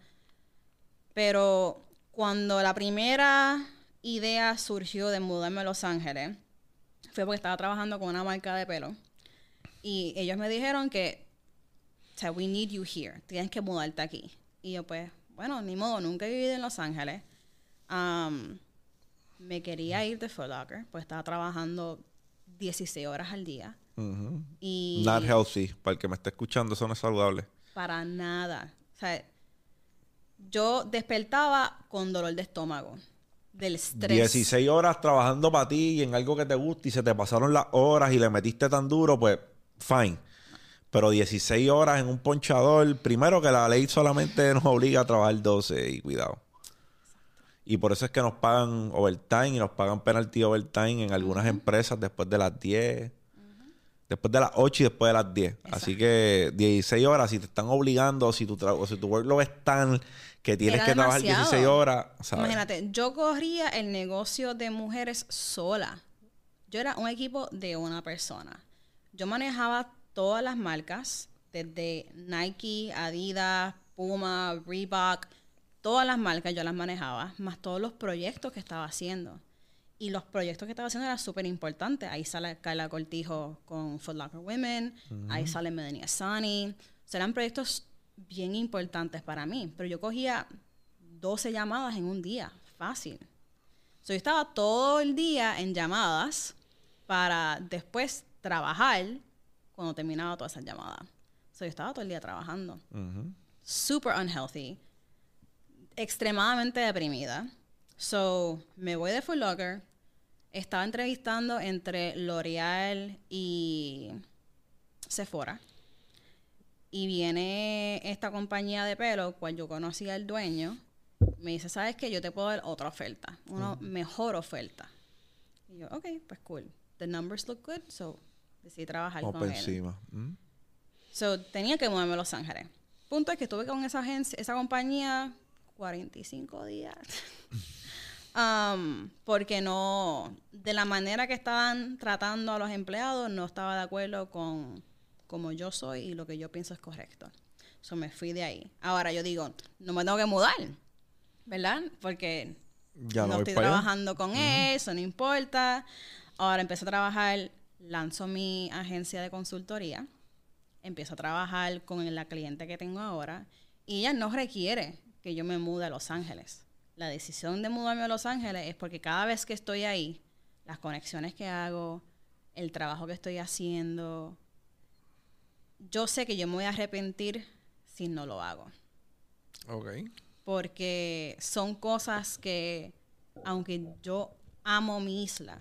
Pero cuando la primera idea surgió de mudarme a Los Ángeles, fue porque estaba trabajando con una marca de pelo. Y ellos me dijeron que, o sea, we need you here. Tienes que mudarte aquí. Y yo, pues, bueno, ni modo, nunca he vivido en Los Ángeles. Um, me quería ir de Foot Locker, pues estaba trabajando 16 horas al día. Ujú. Y Not healthy. Para el que me esté escuchando, eso no es saludable. para nada. O sea, yo despertaba con dolor de estómago, del estrés. 16 horas trabajando para ti y en algo que te gusta y se te pasaron las horas y le metiste tan duro, pues fine. Pero 16 horas en un ponchador, primero que la ley solamente nos obliga a trabajar 12 y cuidado. Y por eso es que nos pagan overtime y nos pagan penalty overtime en algunas empresas después de las 10. Después de las 8 y después de las 10. Así que 16 horas, si te están obligando, o si tu, o si tu workload es tan que tienes Era que trabajar demasiado. 16 horas, ¿sabes? Imagínate, yo corría el negocio de mujeres sola. Yo era un equipo de una persona. Yo manejaba todas las marcas, desde Nike, Adidas, Puma, Reebok, todas las marcas yo las manejaba, más todos los proyectos que estaba haciendo. Y los proyectos que estaba haciendo eran súper importantes. Ahí sale Carla Cortijo con Foot Locker Women, ahí sale Medenia Sani. O sea, eran proyectos bien importantes para mí. Pero yo cogía 12 llamadas en un día, fácil. So, yo estaba todo el día en llamadas para después trabajar cuando terminaba todas esas llamadas. So, yo estaba todo el día trabajando. Ujú. Super unhealthy. Extremadamente deprimida. So, me voy de Foot Locker. Estaba entrevistando entre L'Oreal y Sephora. Y viene esta compañía de pelo, cual yo conocía al dueño. Me dice, ¿sabes qué? Yo te puedo dar otra oferta. Una mejor oferta. Y yo, ok, pues cool. The numbers look good, so decidí trabajar con él. encima. ¿Mm? So, tenía que mudarme a Los Ángeles. Punto es que estuve con esa agencia, esa compañía 45 días. Um, porque no, de la manera que estaban tratando a los empleados, no estaba de acuerdo con como yo soy y lo que yo pienso es correcto. So, me fui de ahí. Ahora yo digo, no me tengo que mudar, ¿verdad? Porque Ya no, estoy allá. trabajando con eso, no importa. Ahora empecé a trabajar, lanzo mi agencia de consultoría, empiezo a trabajar con la cliente que tengo ahora y ella no requiere que yo me mude a Los Ángeles. La decisión de mudarme a Los Ángeles es porque cada vez que estoy ahí, las conexiones que hago, el trabajo que estoy haciendo, yo sé que yo me voy a arrepentir si no lo hago Ok. porque son cosas que, aunque yo amo mi isla,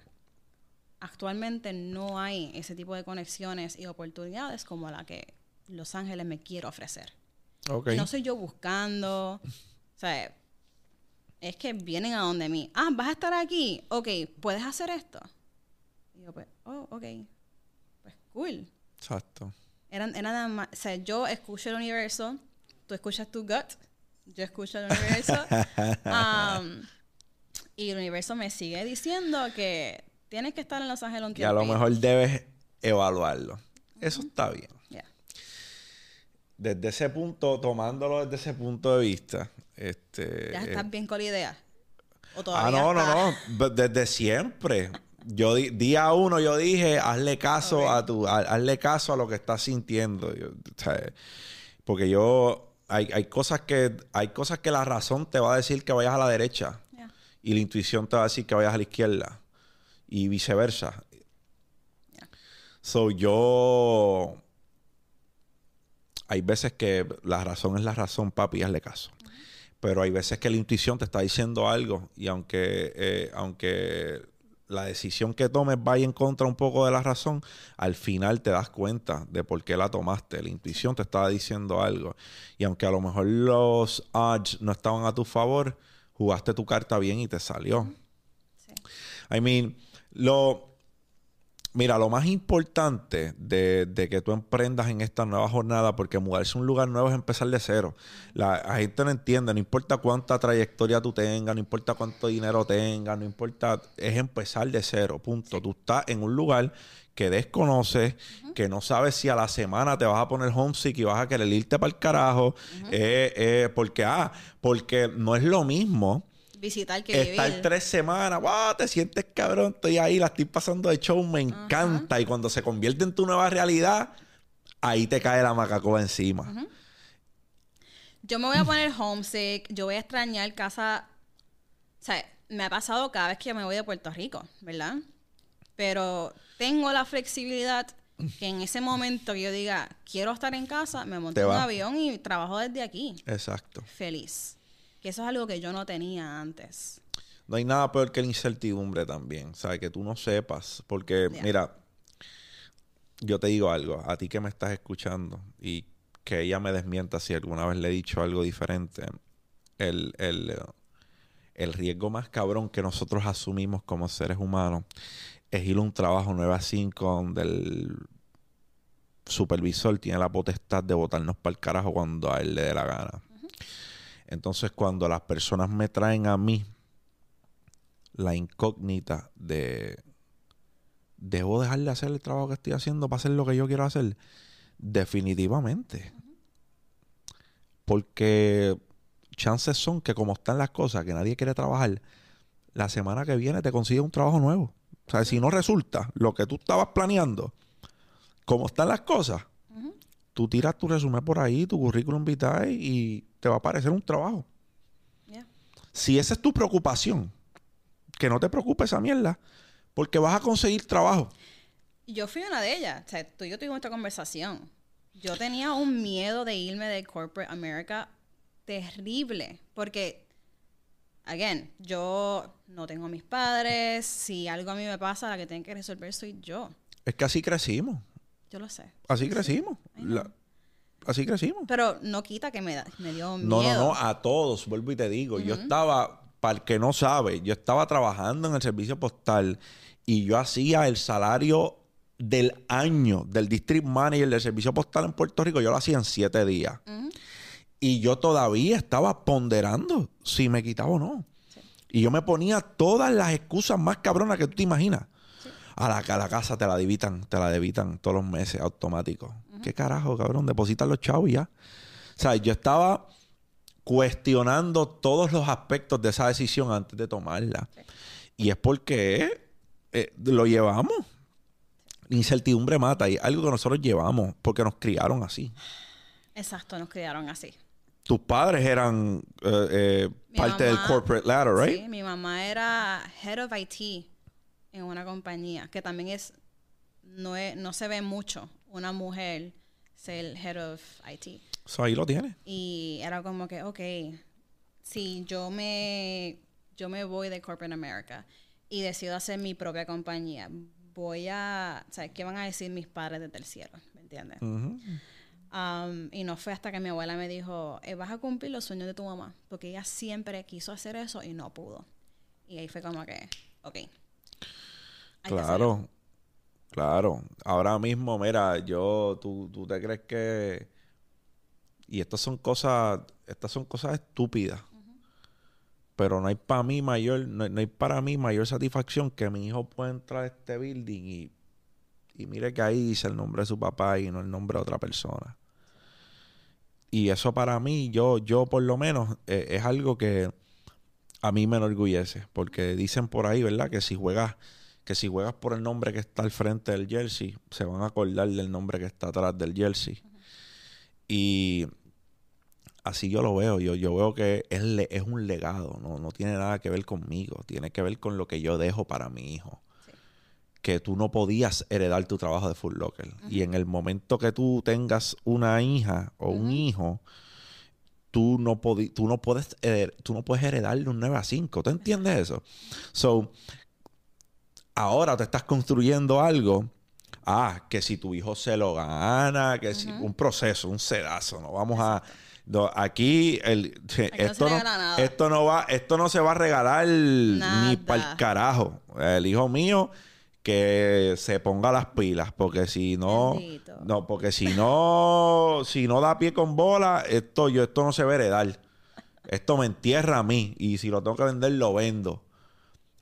actualmente no hay ese tipo de conexiones y oportunidades como la que Los Ángeles me quiere ofrecer. Ok. Y no soy yo buscando. O sea, es que vienen a donde mí. Ah, vas a estar aquí. Ok, ¿puedes hacer esto? Y yo, pues, oh, ok. Pues cool. Exacto. Era, era nada más. O sea, yo escucho el universo, tú escuchas tu gut, yo escucho el universo. um, y el universo me sigue diciendo que tienes que estar en Los Ángeles un Y a lo mejor debes evaluarlo. Eso está bien. Yeah. Desde ese punto, tomándolo desde ese punto de vista, este... ¿Ya eh, estás bien con la idea? ¿O Ah, todavía no, no, estás- no. Desde siempre. Yo di- día uno yo dije, hazle caso a tu, ha- hazle caso a lo que estás sintiendo. Yo- porque yo hay, hay cosas que hay cosas que la razón te va a decir que vayas a la derecha Yeah. y la intuición te va a decir que vayas a la izquierda y viceversa. Yeah. So yo hay veces que la razón es la razón, papi, hazle caso. Pero hay veces que la intuición te está diciendo algo y aunque, eh, aunque la decisión que tomes vaya en contra un poco de la razón, al final te das cuenta de por qué la tomaste. La intuición te estaba diciendo algo. Y aunque a lo mejor los odds no estaban a tu favor, jugaste tu carta bien y te salió. Sí. I mean, lo. Mira, lo más importante de, de que tú emprendas en esta nueva jornada, porque mudarse a un lugar nuevo es empezar de cero. La, la gente no entiende, no importa cuánta trayectoria tú tengas, no importa cuánto dinero tengas, no importa, es empezar de cero, punto. Tú estás en un lugar que desconoces, que no sabes si a la semana te vas a poner homesick y vas a querer irte para el carajo, eh, eh, porque, ah, porque no es lo mismo Visitar que estar vivir. tres semanas, wow, te sientes cabrón, estoy ahí, la estoy pasando de show, me encanta. Y cuando se convierte en tu nueva realidad, ahí te cae la macacoa encima. Yo me voy a poner homesick, yo voy a extrañar casa. O sea, me ha pasado cada vez que me voy de Puerto Rico, ¿verdad? Pero tengo la flexibilidad que en ese momento que yo diga, quiero estar en casa, me monto en un avión y trabajo desde aquí. Exacto. Feliz. Que eso es algo que yo no tenía antes. No hay nada peor que la incertidumbre también, ¿sabes? Que tú no sepas. Porque, mira, yo te digo algo, a ti que me estás escuchando y que ella me desmienta si alguna vez le he dicho algo diferente, el, el, el riesgo más cabrón que nosotros asumimos como seres humanos es ir a un trabajo 9 a 5 donde el supervisor tiene la potestad de botarnos para el carajo cuando a él le dé la gana. Entonces, cuando las personas me traen a mí la incógnita de debo dejar de hacer el trabajo que estoy haciendo para hacer lo que yo quiero hacer, definitivamente. Porque chances son que como están las cosas, que nadie quiere trabajar, la semana que viene te consigues un trabajo nuevo. O sea, si no resulta lo que tú estabas planeando, como están las cosas, tú tiras tu resumen por ahí, tu currículum vitae y te va a aparecer un trabajo. Yeah. Si esa es tu preocupación, que no te preocupes esa mierda, porque vas a conseguir trabajo. Yo fui una de ellas. O sea, tú y yo tuvimos esta conversación. Yo tenía un miedo de irme de Corporate America terrible. Porque, again, yo no tengo a mis padres. Si algo a mí me pasa, la que tiene que resolver soy yo. Es que así crecimos. Yo lo sé. Así crecimos. La- así crecimos. Pero no quita que me, da, me dio No, miedo. no, no, a todos, vuelvo y te digo. Yo estaba, para el que no sabe, yo estaba trabajando en el servicio postal y yo hacía el salario del año del district manager del servicio postal en Puerto Rico, yo lo hacía en siete días. Y yo todavía estaba ponderando si me quitaba o no. Y yo me ponía todas las excusas más cabronas que tú te imaginas. A la, a la casa te la debitan, te la debitan todos los meses automático. ¿Qué carajo, cabrón? Depositan los chavos y ya. O sea, yo estaba cuestionando todos los aspectos de esa decisión antes de tomarla. Y es porque eh, lo llevamos. Incertidumbre mata y algo que nosotros llevamos porque nos criaron así. Exacto, nos criaron así. Tus padres eran eh, eh, parte del corporate ladder, right? Sí, mi mamá era head of IT en una compañía, que también es no, es, no se ve mucho una mujer ser head of IT. So, ahí lo tienes. Y era como que, ok, si yo me, yo me voy de Corporate America y decido hacer mi propia compañía, voy a, o sea, ¿qué van a decir mis padres desde el cielo? ¿Me entiendes? Um, y no fue hasta que mi abuela me dijo, eh, vas a cumplir los sueños de tu mamá, porque ella siempre quiso hacer eso y no pudo. Y ahí fue como que, ok. Hay. Claro, claro. Ahora mismo, mira, yo, tú, tú te crees que... Y estas son cosas, estas son cosas estúpidas. Pero no hay para mí mayor, no, no hay para mí mayor satisfacción que mi hijo pueda entrar a este building y, y mire que ahí dice el nombre de su papá y no el nombre de otra persona. Y eso para mí, yo, yo por lo menos, eh, es algo que a mí me enorgullece. Porque dicen por ahí, ¿verdad? Que si juegas, que si juegas por el nombre que está al frente del jersey, se van a acordar del nombre que está atrás del jersey. Y así yo lo veo. Yo, yo veo que es, le- es un legado, ¿no? no tiene nada que ver conmigo. Tiene que ver con lo que yo dejo para mi hijo. Sí. Que tú no podías heredar tu trabajo de Full Locker. Y en el momento que tú tengas una hija o un hijo, tú no, tú no puedes tú no puedes heredarle un 9 a 5. ¿Tú entiendes eso? So, ahora te estás construyendo algo. Ah, que si tu hijo se lo gana, que si un proceso, un sedazo, no vamos a no, aquí el, esto, no, esto no va esto no se va a regalar ni para el carajo. El hijo mío que se ponga las pilas porque si no Bendito. no porque si no si no da pie con bola esto yo esto no se va a heredar esto me entierra a mí y si lo tengo que vender lo vendo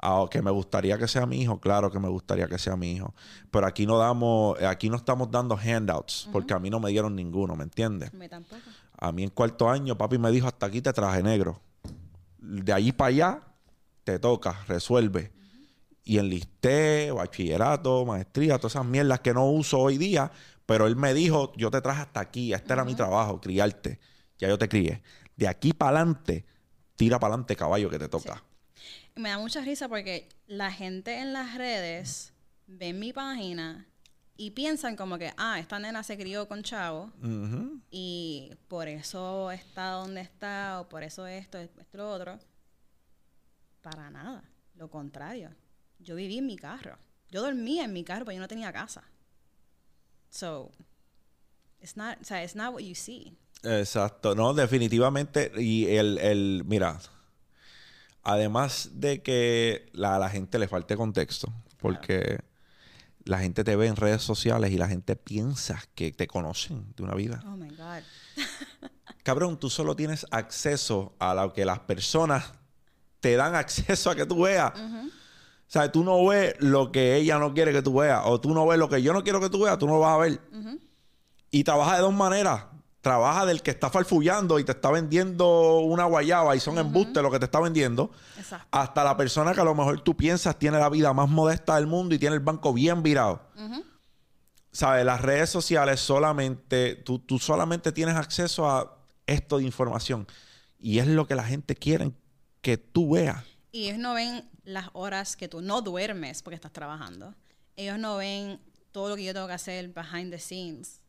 Ah, que me gustaría que sea mi hijo, claro que me gustaría que sea mi hijo. Pero aquí no damos, aquí no estamos dando handouts, porque a mí no me dieron ninguno, ¿me entiendes? A mí tampoco. A mí en cuarto año, papi me dijo, hasta aquí te traje negro. De allí para allá, te toca, resuelve. Y enlisté, bachillerato, maestría, todas esas mierdas que no uso hoy día, pero él me dijo, yo te traje hasta aquí, este era mi trabajo, criarte. Ya yo te crié. De aquí para adelante, tira para adelante, caballo, que te toca. Me da mucha risa porque la gente en las redes ven mi página y piensan como que, ah, esta nena se crió con chavo y por eso está donde está o por eso esto, esto, lo otro. Para nada. Lo contrario. Yo viví en mi carro. Yo dormía en mi carro, pero yo no tenía casa. So, it's not, o sea, it's not what you see. Exacto, no, definitivamente. Y el, el mira, además de que la, a la gente le falte contexto, porque la gente te ve en redes sociales y la gente piensa que te conocen de una vida. Oh my God. Cabrón, tú solo tienes acceso a lo que las personas te dan acceso a que tú veas. O sea, tú no ves lo que ella no quiere que tú veas, o tú no ves lo que yo no quiero que tú veas, tú no lo vas a ver. Y trabaja de dos maneras. Trabaja del que está farfullando y te está vendiendo una guayaba y son embustes lo que te está vendiendo. Exacto. Hasta la persona que a lo mejor tú piensas tiene la vida más modesta del mundo y tiene el banco bien virado. ¿Sabes? Las redes sociales solamente, tú, tú solamente tienes acceso a esto de información. Y es lo que la gente quiere que tú veas. Y ellos no ven las horas que tú no duermes porque estás trabajando. Ellos no ven todo lo que yo tengo que hacer behind the scenes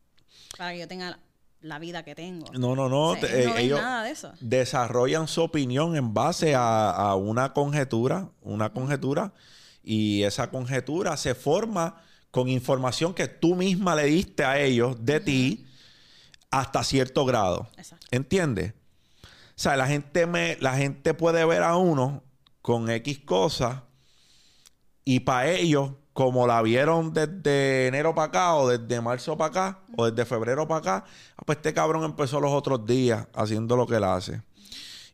para que yo tenga la vida que tengo. No, no, no. O sea, te- ellos no eh, ven ellos nada de eso. desarrollan su opinión en base a, a una conjetura, una conjetura, y esa conjetura se forma con información que tú misma le diste a ellos de ti hasta cierto grado. Exacto. ¿Entiendes? O sea, la gente me, la gente puede ver a uno con X cosas y para ellos, como la vieron desde enero para acá o desde marzo para acá o desde febrero para acá, ah, pues este cabrón empezó los otros días haciendo lo que él hace.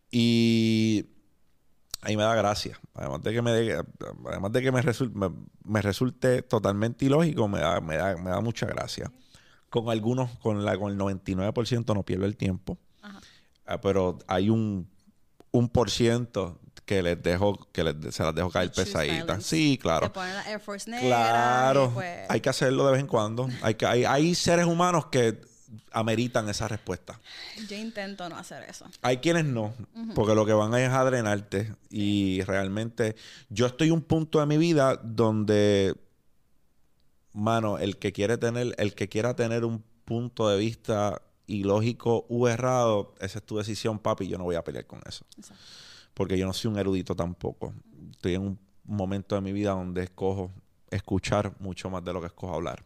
Y ahí me da gracia. Además de que me, de- además de que me, resul- me, me resulte totalmente ilógico, me da, me da, me da mucha gracia. Con algunos, con, la, con el 99% no pierdo el tiempo. Ajá. Ah, pero hay un, un por ciento que les dejo, que les- se las dejo caer pesaditas. Sí, claro. Te ponen la Air Force negra. Claro. pues- Hay que hacerlo de vez en cuando. Hay, que, hay, hay seres humanos que ameritan esa respuesta. Yo intento no hacer eso. Hay quienes no, porque lo que van es a drenarte. Y realmente, yo estoy en un punto de mi vida donde, mano, el que quiere tener, el que quiera tener un punto de vista ilógico u errado, esa es tu decisión, papi. Yo no voy a pelear con eso. Exacto. Porque yo no soy un erudito tampoco. Estoy en un momento de mi vida donde escojo escuchar mucho más de lo que escojo hablar.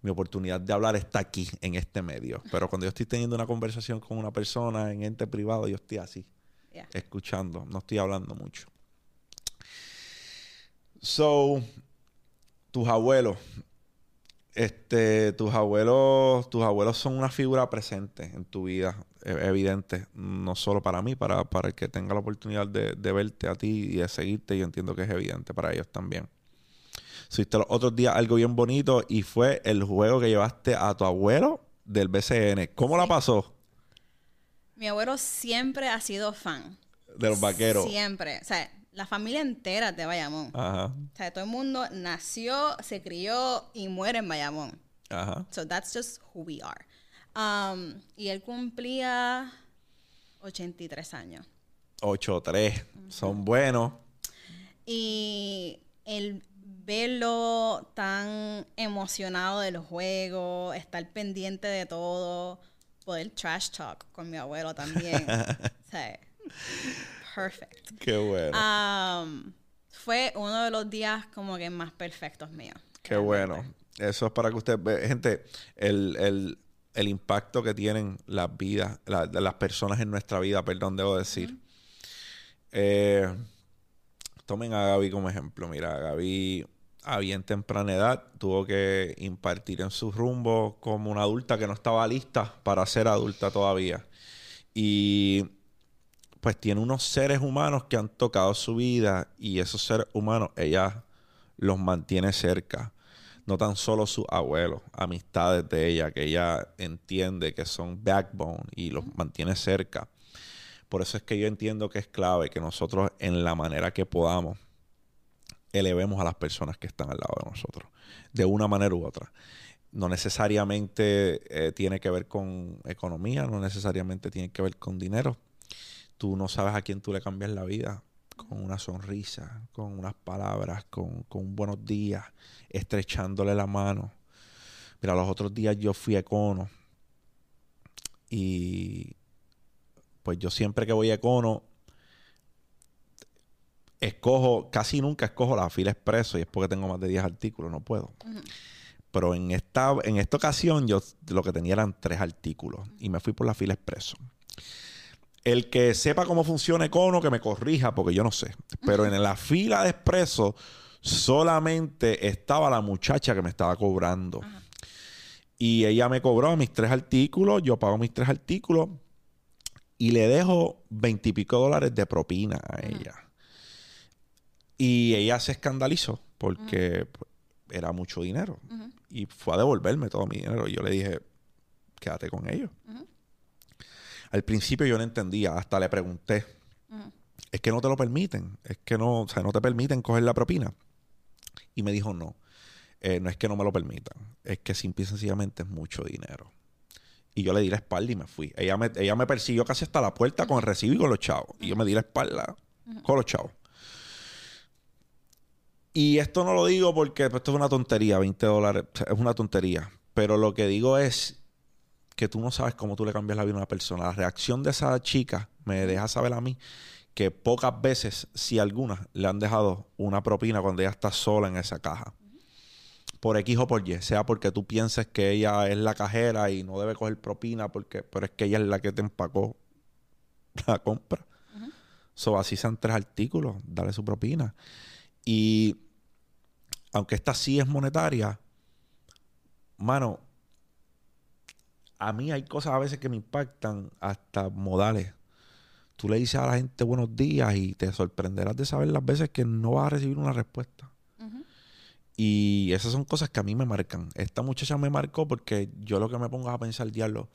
mi oportunidad de hablar está aquí, en este medio. Pero cuando yo estoy teniendo una conversación con una persona en ente privado, yo estoy así, Yeah. escuchando, no estoy hablando mucho. So, tus abuelos, este, tus abuelos, tus abuelos son una figura presente en tu vida, e- evidente, no solo para mí, para, para el que tenga la oportunidad de, de verte a ti y de seguirte, yo entiendo que es evidente para ellos también. Hiciste los otros días algo bien bonito y fue el juego que llevaste a tu abuelo del BCN. ¿Cómo la pasó? Mi abuelo siempre ha sido fan. De los vaqueros. Siempre. O sea, la familia entera de Bayamón. Ajá, O sea, todo el mundo nació, se crió y muere en Bayamón. ajá. So that's just who we are. Um, y él cumplía 83 años. 8-3. Son buenos. Y el verlo tan emocionado del juego, estar pendiente de todo, poder trash talk con mi abuelo también. o sea, perfect. Qué bueno. Um, fue uno de los días como que más perfectos míos. Qué bueno. Eso es para que usted ve. Gente, el, el- el impacto que tienen las vidas, la- las personas en nuestra vida, perdón, debo decir. Eh, tomen a Gaby como ejemplo. Mira, Gaby a bien temprana edad tuvo que impartir en su rumbo como una adulta que no estaba lista para ser adulta todavía. Y pues tiene unos seres humanos que han tocado su vida y esos seres humanos ella los mantiene cerca. No tan solo sus abuelos, amistades de ella que ella entiende que son backbone y los mantiene cerca. Por eso es que yo entiendo que es clave que nosotros en la manera que podamos elevemos a las personas que están al lado de nosotros, de una manera u otra. No necesariamente eh, tiene que ver con economía, no necesariamente tiene que ver con dinero. Tú no sabes a quién tú le cambias la vida con una sonrisa, con unas palabras, con, con un buenos días, estrechándole la mano. Mira, los otros días yo fui a Econo y pues yo siempre que voy a Econo escojo, casi nunca escojo la fila expreso y es porque tengo más de 10 artículos, no puedo. Pero en esta, en esta ocasión yo lo que tenía eran tres artículos y me fui por la fila expreso. El que sepa cómo funciona Econo, que me corrija, porque yo no sé. Pero en la fila de expreso solamente estaba la muchacha que me estaba cobrando. Y ella me cobró mis tres artículos, yo pago mis tres artículos y le dejo veintipico dólares de propina a ella. Y ella se escandalizó porque pues, era mucho dinero. Y fue a devolverme todo mi dinero. Y yo le dije, quédate con ellos. Al principio yo no entendía, hasta le pregunté, es que no te lo permiten, es que no, o sea, no te permiten coger la propina. Y me dijo, no, eh, no es que no me lo permitan, es que simple y sencillamente es mucho dinero. Y yo le di la espalda y me fui. Ella me, ella me persiguió casi hasta la puerta con el recibo y con los chavos. Y yo me di la espalda con los chavos. Y esto no lo digo porque pues, esto es una tontería, 20 dólares, es una tontería. Pero lo que digo es que tú no sabes cómo tú le cambias la vida a una persona. La reacción de esa chica me deja saber a mí que pocas veces, si algunas, le han dejado una propina cuando ella está sola en esa caja. Por X o por Y, sea porque tú pienses que ella es la cajera y no debe coger propina, porque, pero es que ella es la que te empacó la compra. So, así sean tres artículos, dale su propina. Y aunque esta sí es monetaria, mano, a mí hay cosas a veces que me impactan hasta modales. Tú le dices a la gente buenos días y te sorprenderás de saber las veces que no vas a recibir una respuesta. Y esas son cosas que a mí me marcan. Esta muchacha me marcó porque yo lo que me pongo a pensar, diablo,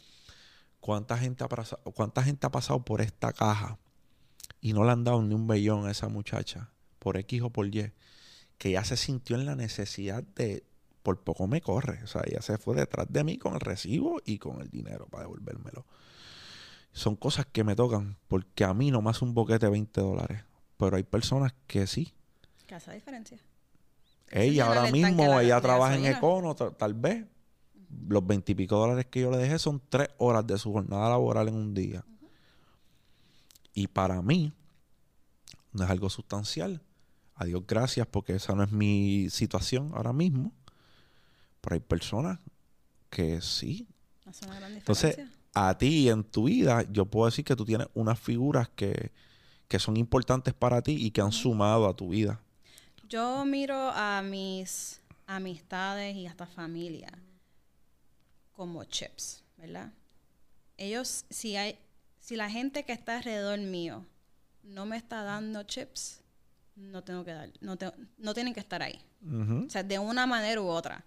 ¿cuánta gente ha, pasado, cuánta gente ha pasado por esta caja y no le han dado ni un bellón a esa muchacha, por X o por Y, que ya se sintió en la necesidad de, por poco me corre. O sea, ella se fue detrás de mí con el recibo y con el dinero para devolvérmelo. Son cosas que me tocan, porque a mí no me hace un boquete de 20 dólares. Pero hay personas que sí. ¿Qué hace la diferencia? Ella ahora mismo, ella trabaja en. Econo, ta- tal vez. Los veintipico dólares que yo le dejé son tres horas de su jornada laboral en un día. Y para mí, no es algo sustancial. A Dios gracias, porque esa no es mi situación ahora mismo. Pero hay personas que sí. Hace una gran Entonces, a ti en tu vida, yo puedo decir que tú tienes unas figuras que, que son importantes para ti y que han sumado a tu vida. Yo miro a mis amistades y hasta familia como chips, ¿verdad? Ellos, si hay, si la gente que está alrededor mío no me está dando chips, no tengo que dar, no, te- no tienen que estar ahí. O sea, de una manera u otra.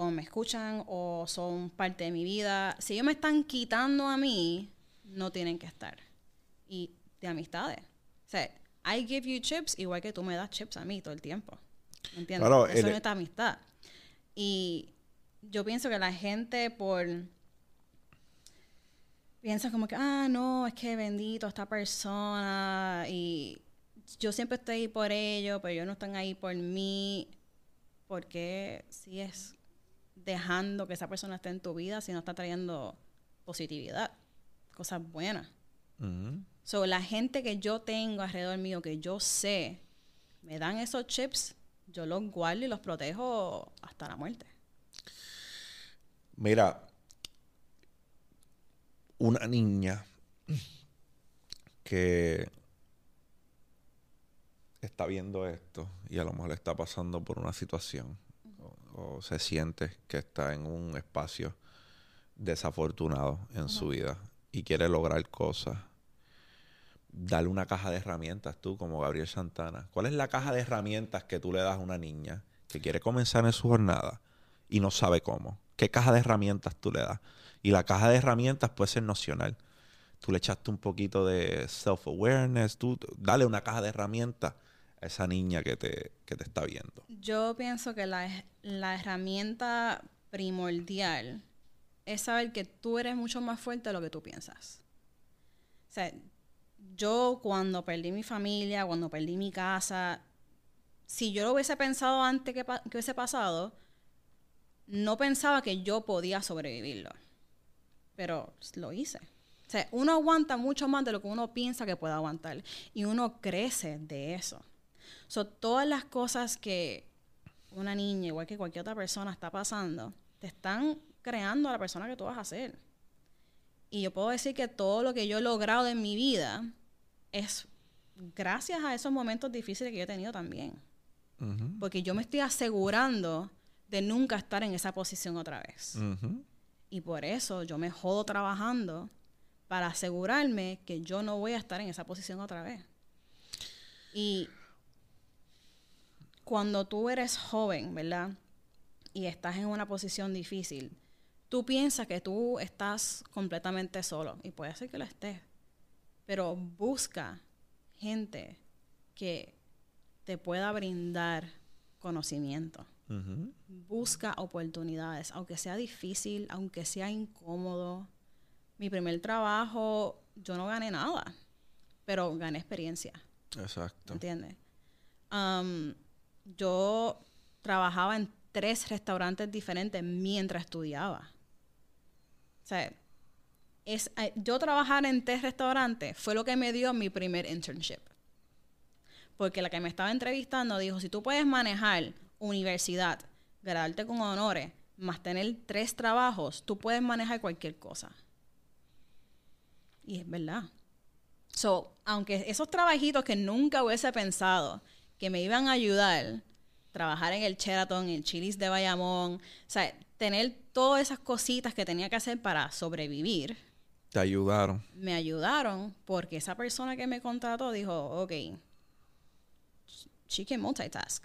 O me escuchan o son parte de mi vida. Si ellos me están quitando a mí, no tienen que estar. Y de amistades. O sea, I give you chips igual que tú me das chips a mí todo el tiempo. ¿Me entiendes? Claro, Eso el- es amistad. Y yo pienso que la gente por... Piensa como que, ah, no, es que bendito esta persona y yo siempre estoy ahí por ellos, pero ellos no están ahí por mí. Porque si es dejando que esa persona esté en tu vida si no está trayendo positividad, cosas buenas. Ujú. So, la gente que yo tengo alrededor mío, que yo sé, me dan esos chips, yo los guardo y los protejo hasta la muerte. Mira, una niña que está viendo esto y a lo mejor está pasando por una situación o, se siente que está en un espacio desafortunado en su vida y quiere lograr cosas, dale una caja de herramientas tú como Gabriel Santana. ¿Cuál es la caja de herramientas que tú le das a una niña que quiere comenzar en su jornada y no sabe cómo? ¿Qué caja de herramientas tú le das? Y la caja de herramientas puede ser nocional. Tú le echaste un poquito de self-awareness, tú dale una caja de herramientas a esa niña que te, que te está viendo. Yo pienso que la, la herramienta primordial es saber que tú eres mucho más fuerte de lo que tú piensas. O sea, yo cuando perdí mi familia, cuando perdí mi casa, si yo lo hubiese pensado antes que, hubiese pasado, no pensaba que yo podía sobrevivirlo. Pero lo hice. O sea, uno aguanta mucho más de lo que uno piensa que puede aguantar. Y uno crece de eso. So, todas las cosas que una niña, igual que cualquier otra persona, está pasando, te están creando a la persona que tú vas a ser. Y yo puedo decir que todo lo que yo he logrado en mi vida es gracias a esos momentos difíciles que yo he tenido también. Porque yo me estoy asegurando de nunca estar en esa posición otra vez. Y por eso yo me jodo trabajando para asegurarme que yo no voy a estar en esa posición otra vez. Y cuando tú eres joven, ¿verdad? Y estás en una posición difícil, tú piensas que tú estás completamente solo. Y puede ser que lo estés. Pero busca gente que te pueda brindar conocimiento busca oportunidades, aunque sea difícil, aunque sea incómodo. Mi primer trabajo, yo no gané nada, pero gané experiencia, Exacto. ¿entiendes? Am, yo trabajaba en tres restaurantes diferentes mientras estudiaba. O sea, es, eh, yo trabajar en tres restaurantes fue lo que me dio mi primer internship. Porque la que me estaba entrevistando dijo, si tú puedes manejar universidad, graduarte con honores, más tener tres trabajos, tú puedes manejar cualquier cosa. Y es verdad. So, aunque esos trabajitos que nunca hubiese pensado que me iban a ayudar, trabajar en el Sheraton, en el Chili's de Bayamón, o sea, tener todas esas cositas que tenía que hacer para sobrevivir, Te ayudaron. me ayudaron porque esa persona que me contrató dijo, ok, she can multitask.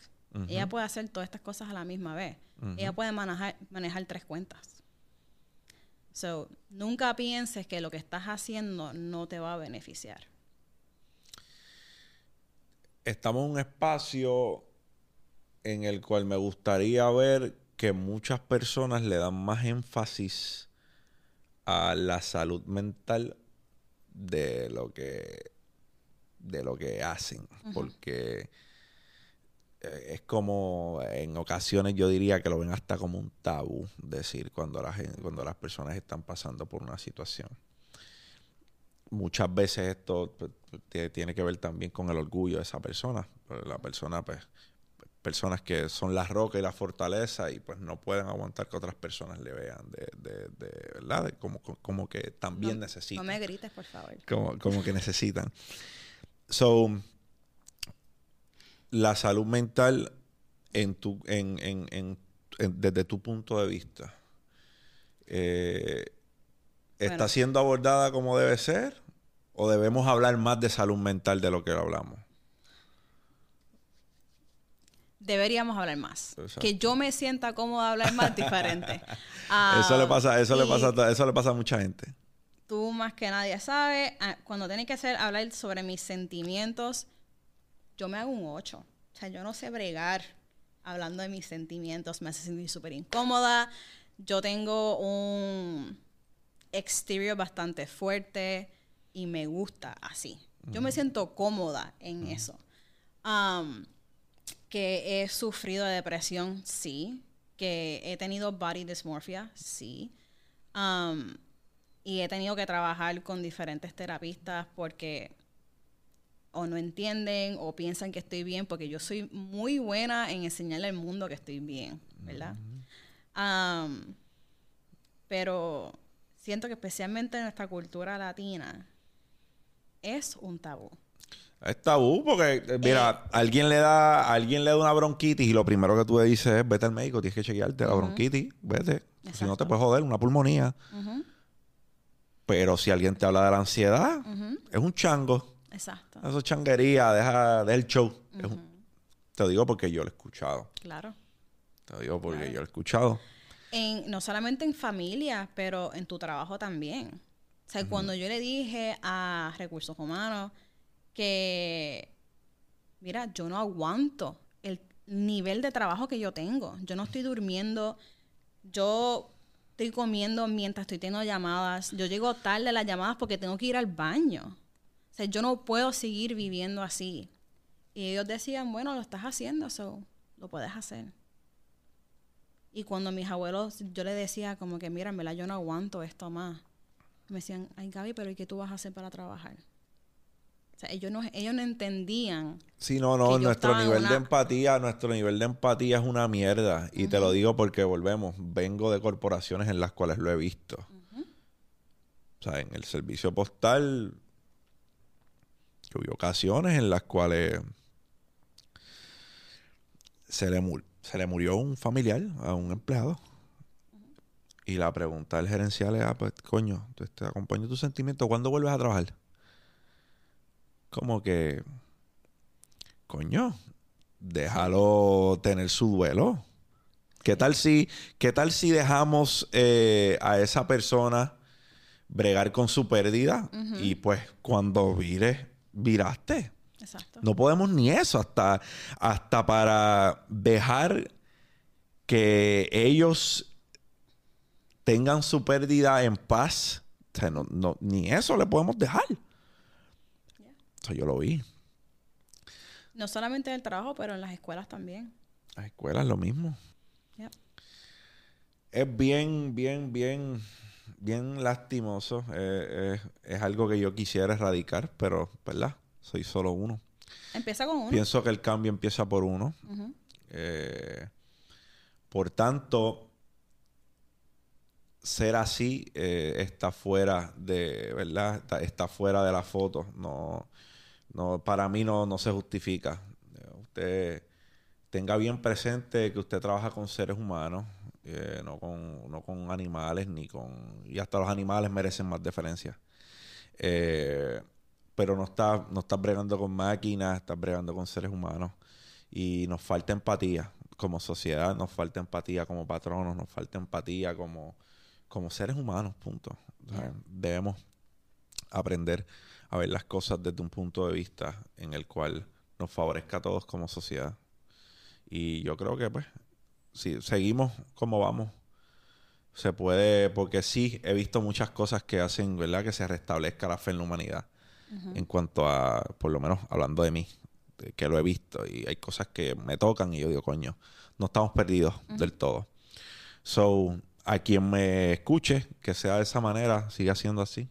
Ella puede hacer todas estas cosas a la misma vez. Ella puede manejar, manejar tres cuentas. So, nunca pienses que lo que estás haciendo no te va a beneficiar. Estamos en un espacio en el cual me gustaría ver que muchas personas le dan más énfasis a la salud mental de lo que de lo que hacen porque eh, es como en ocasiones yo diría que lo ven hasta como un tabú decir cuando la gen- cuando las personas están pasando por una situación muchas veces esto pues, tie- tiene que ver también con el orgullo de esa persona. Pero La persona pues personas que son la roca y la fortaleza y pues no pueden aguantar que otras personas le vean de, de, de ¿verdad? como, como que también necesitan. No me grites, por favor. Como, como que necesitan. So, la salud mental en tu, en, en, en, desde tu punto de vista, eh, ¿está siendo abordada como debe ser? ¿O debemos hablar más de salud mental de lo que hablamos? deberíamos hablar más. Que yo me sienta cómoda hablar más diferente. eso le pasa, eso le pasa, eso le pasa a mucha gente. Tú más que nadie sabes, ah, cuando tienes que hacer hablar sobre mis sentimientos, yo me hago un 8. O sea, yo no sé bregar hablando de mis sentimientos, me hace sentir súper incómoda. Yo tengo un exterior bastante fuerte y me gusta así. Yo me siento cómoda en eso. Um, que he sufrido de depresión, sí. Que he tenido body dysmorphia, sí. Um, y he tenido que trabajar con diferentes terapistas porque o no entienden o piensan que estoy bien, porque yo soy muy buena en enseñarle al mundo que estoy bien, ¿verdad? Um, pero siento que especialmente en nuestra cultura latina es un tabú. Es tabú porque, eh, mira, eh. alguien le da alguien le da una bronquitis y lo primero que tú le dices es vete al médico, tienes que chequearte la bronquitis, vete. Si no te puedes joder, una pulmonía. Pero si alguien te habla de la ansiedad, es un chango. Exacto. Eso es changuería, deja, del show. te digo porque yo lo he escuchado. Claro. Te digo porque yo lo he escuchado. En, no solamente en familia, pero en tu trabajo también. O sea, cuando yo le dije a recursos humanos, que, mira, yo no aguanto el nivel de trabajo que yo tengo. Yo no estoy durmiendo, yo estoy comiendo mientras estoy teniendo llamadas. Yo llego tarde a las llamadas porque tengo que ir al baño. O sea, yo no puedo seguir viviendo así. Y ellos decían, bueno, lo estás haciendo, eso lo puedes hacer. Y cuando mis abuelos, yo les decía como que, mira, yo no aguanto esto más. Me decían, ay Gaby, pero ¿y qué tú vas a hacer para trabajar? O sea, ellos no, ellos no entendían. Sí, no, no, nuestro nivel de empatía, nuestro nivel de empatía es una mierda. Y te lo digo porque volvemos, vengo de corporaciones en las cuales lo he visto. O sea, en el servicio postal, hubo ocasiones en las cuales se le, se le murió un familiar a un empleado. Y la pregunta del gerencial es, ah, pues, coño, te acompaño tu sentimiento, ¿cuándo vuelves a trabajar? como que, coño, déjalo tener su duelo. ¿Qué tal si, qué tal si dejamos eh, a esa persona bregar con su pérdida y pues cuando vire, viraste? Exacto. No podemos ni eso hasta, hasta para dejar que ellos tengan su pérdida en paz. ni eso le podemos dejar yo lo vi. No solamente en el trabajo, pero en las escuelas también. Las escuelas lo mismo. Es bien, bien, bien, bien lastimoso. Eh, es algo que yo quisiera erradicar, pero, ¿verdad? Soy solo uno. Empieza con uno. Pienso que el cambio empieza por uno. Eh, por tanto, ser así eh, está fuera de, ¿verdad? está, fuera de la foto. No, no, para mí no, no se justifica. Usted tenga bien presente que usted trabaja con seres humanos, eh, no, con, no con animales, ni con. Y hasta los animales merecen más deferencia. Eh, pero no está, no está bregando con máquinas, está bregando con seres humanos. Y nos falta empatía como sociedad, nos falta empatía como patronos, nos falta empatía como, como seres humanos, punto. debemos aprender a ver las cosas desde un punto de vista en el cual nos favorezca a todos como sociedad. Y yo creo que, pues, si seguimos como vamos, se puede, porque sí he visto muchas cosas que hacen, ¿verdad?, que se restablezca la fe en la humanidad. En cuanto a, por lo menos hablando de mí, que lo he visto, y hay cosas que me tocan y yo digo, coño, no estamos perdidos del todo. So, a quien me escuche, que sea de esa manera, siga siendo así.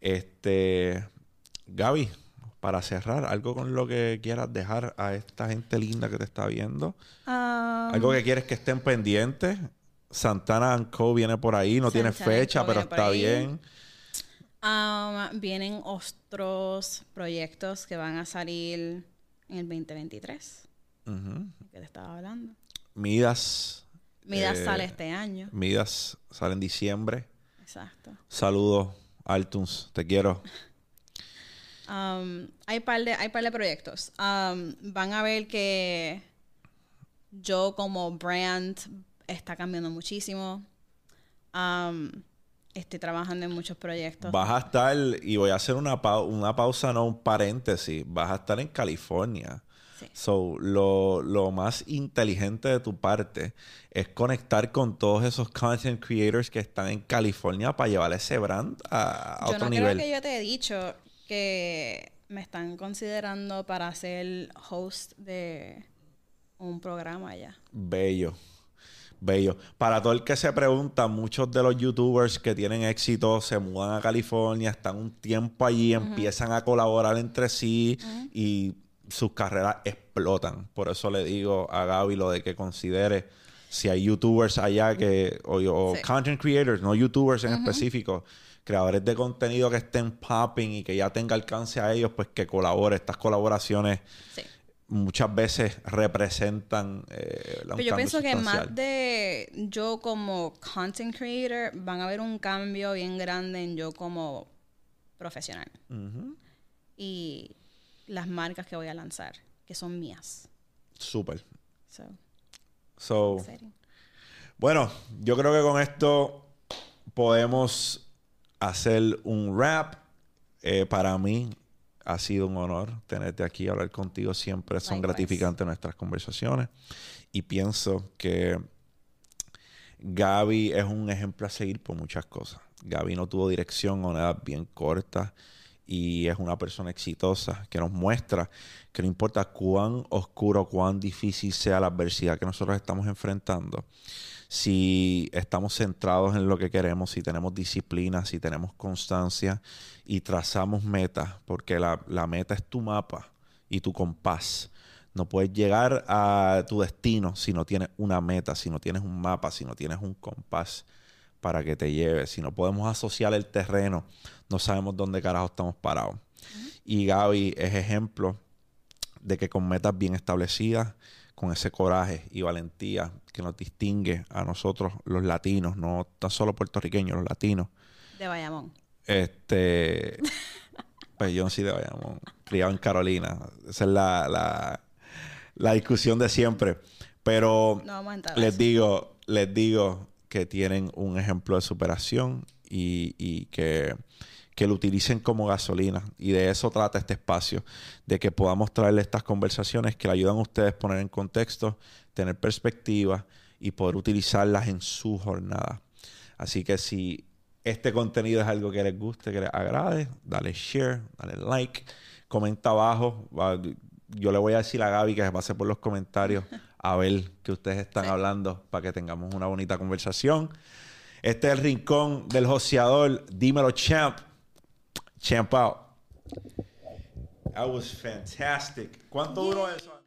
Este, Gaby, para cerrar, algo con lo que quieras dejar a esta gente linda que te está viendo. algo que quieres que estén pendientes. Santana Co viene por ahí, no tiene fecha, pero está bien. Um, vienen otros proyectos que van a salir en el 2023. ¿Qué te estaba hablando? Midas. Midas eh, sale este año. Midas sale en diciembre. Exacto. Saludos, Altuns. Te quiero. Um, hay par de, hay par de proyectos. Um, van a ver que yo como brand está cambiando muchísimo. Um, estoy trabajando en muchos proyectos. Vas a estar, y voy a hacer una, una pausa, no un paréntesis, vas a estar en California. So, lo, lo, más inteligente de tu parte es conectar con todos esos content creators que están en California para llevar ese brand a, a yo otro no nivel. Creo que yo te he dicho que me están considerando para ser host de un programa allá. Bello. Bello. Para todo el que se pregunta, muchos de los youtubers que tienen éxito se mudan a California, están un tiempo allí, empiezan a colaborar entre sí y sus carreras explotan. Por eso le digo a Gaby lo de que considere si hay youtubers allá que, o, content creators, no youtubers en específico, creadores de contenido que estén popping y que ya tenga alcance a ellos, pues que colabore. Estas colaboraciones muchas veces representan eh, Pero yo pienso que más de yo como content creator van a haber un cambio bien grande en yo como profesional. Y las marcas que voy a lanzar, que son mías. Súper. So, bueno, yo creo que con esto podemos hacer un rap. Eh, para mí ha sido un honor tenerte aquí, hablar contigo. Siempre son gratificantes nuestras conversaciones. Y pienso que Gaby es un ejemplo a seguir por muchas cosas. Gaby no tuvo dirección o nada bien corta y es una persona exitosa que nos muestra que no importa cuán oscuro, cuán difícil sea la adversidad que nosotros estamos enfrentando, si estamos centrados en lo que queremos, si tenemos disciplina, si tenemos constancia y trazamos metas, porque la, meta es tu mapa y tu compás. No puedes llegar a tu destino si no tienes una meta, si no tienes un mapa, si no tienes un compás para que te lleve. Si no podemos asociar el terreno, no sabemos dónde carajo estamos parados. Y Gaby es ejemplo de que con metas bien establecidas, con ese coraje y valentía que nos distingue a nosotros los latinos, no tan solo puertorriqueños, los latinos. De Bayamón. Este, pues yo sí de Bayamón, criado en Carolina. Esa es la, la, discusión de siempre. Pero les digo, les digo que tienen un ejemplo de superación y, y que que lo utilicen como gasolina. Y de eso trata este espacio, de que podamos traerle estas conversaciones que le ayudan a ustedes a poner en contexto, tener perspectiva y poder utilizarlas en su jornada. Así que si este contenido es algo que les guste, que les agrade, dale share, dale like, comenta abajo. Yo le voy a decir a Gaby que se pase por los comentarios a ver qué ustedes están hablando para que tengamos una bonita conversación. Este es el rincón del joseador. Dímelo, champ. Champ out. That was fantastic. ¿Cuánto duró eso?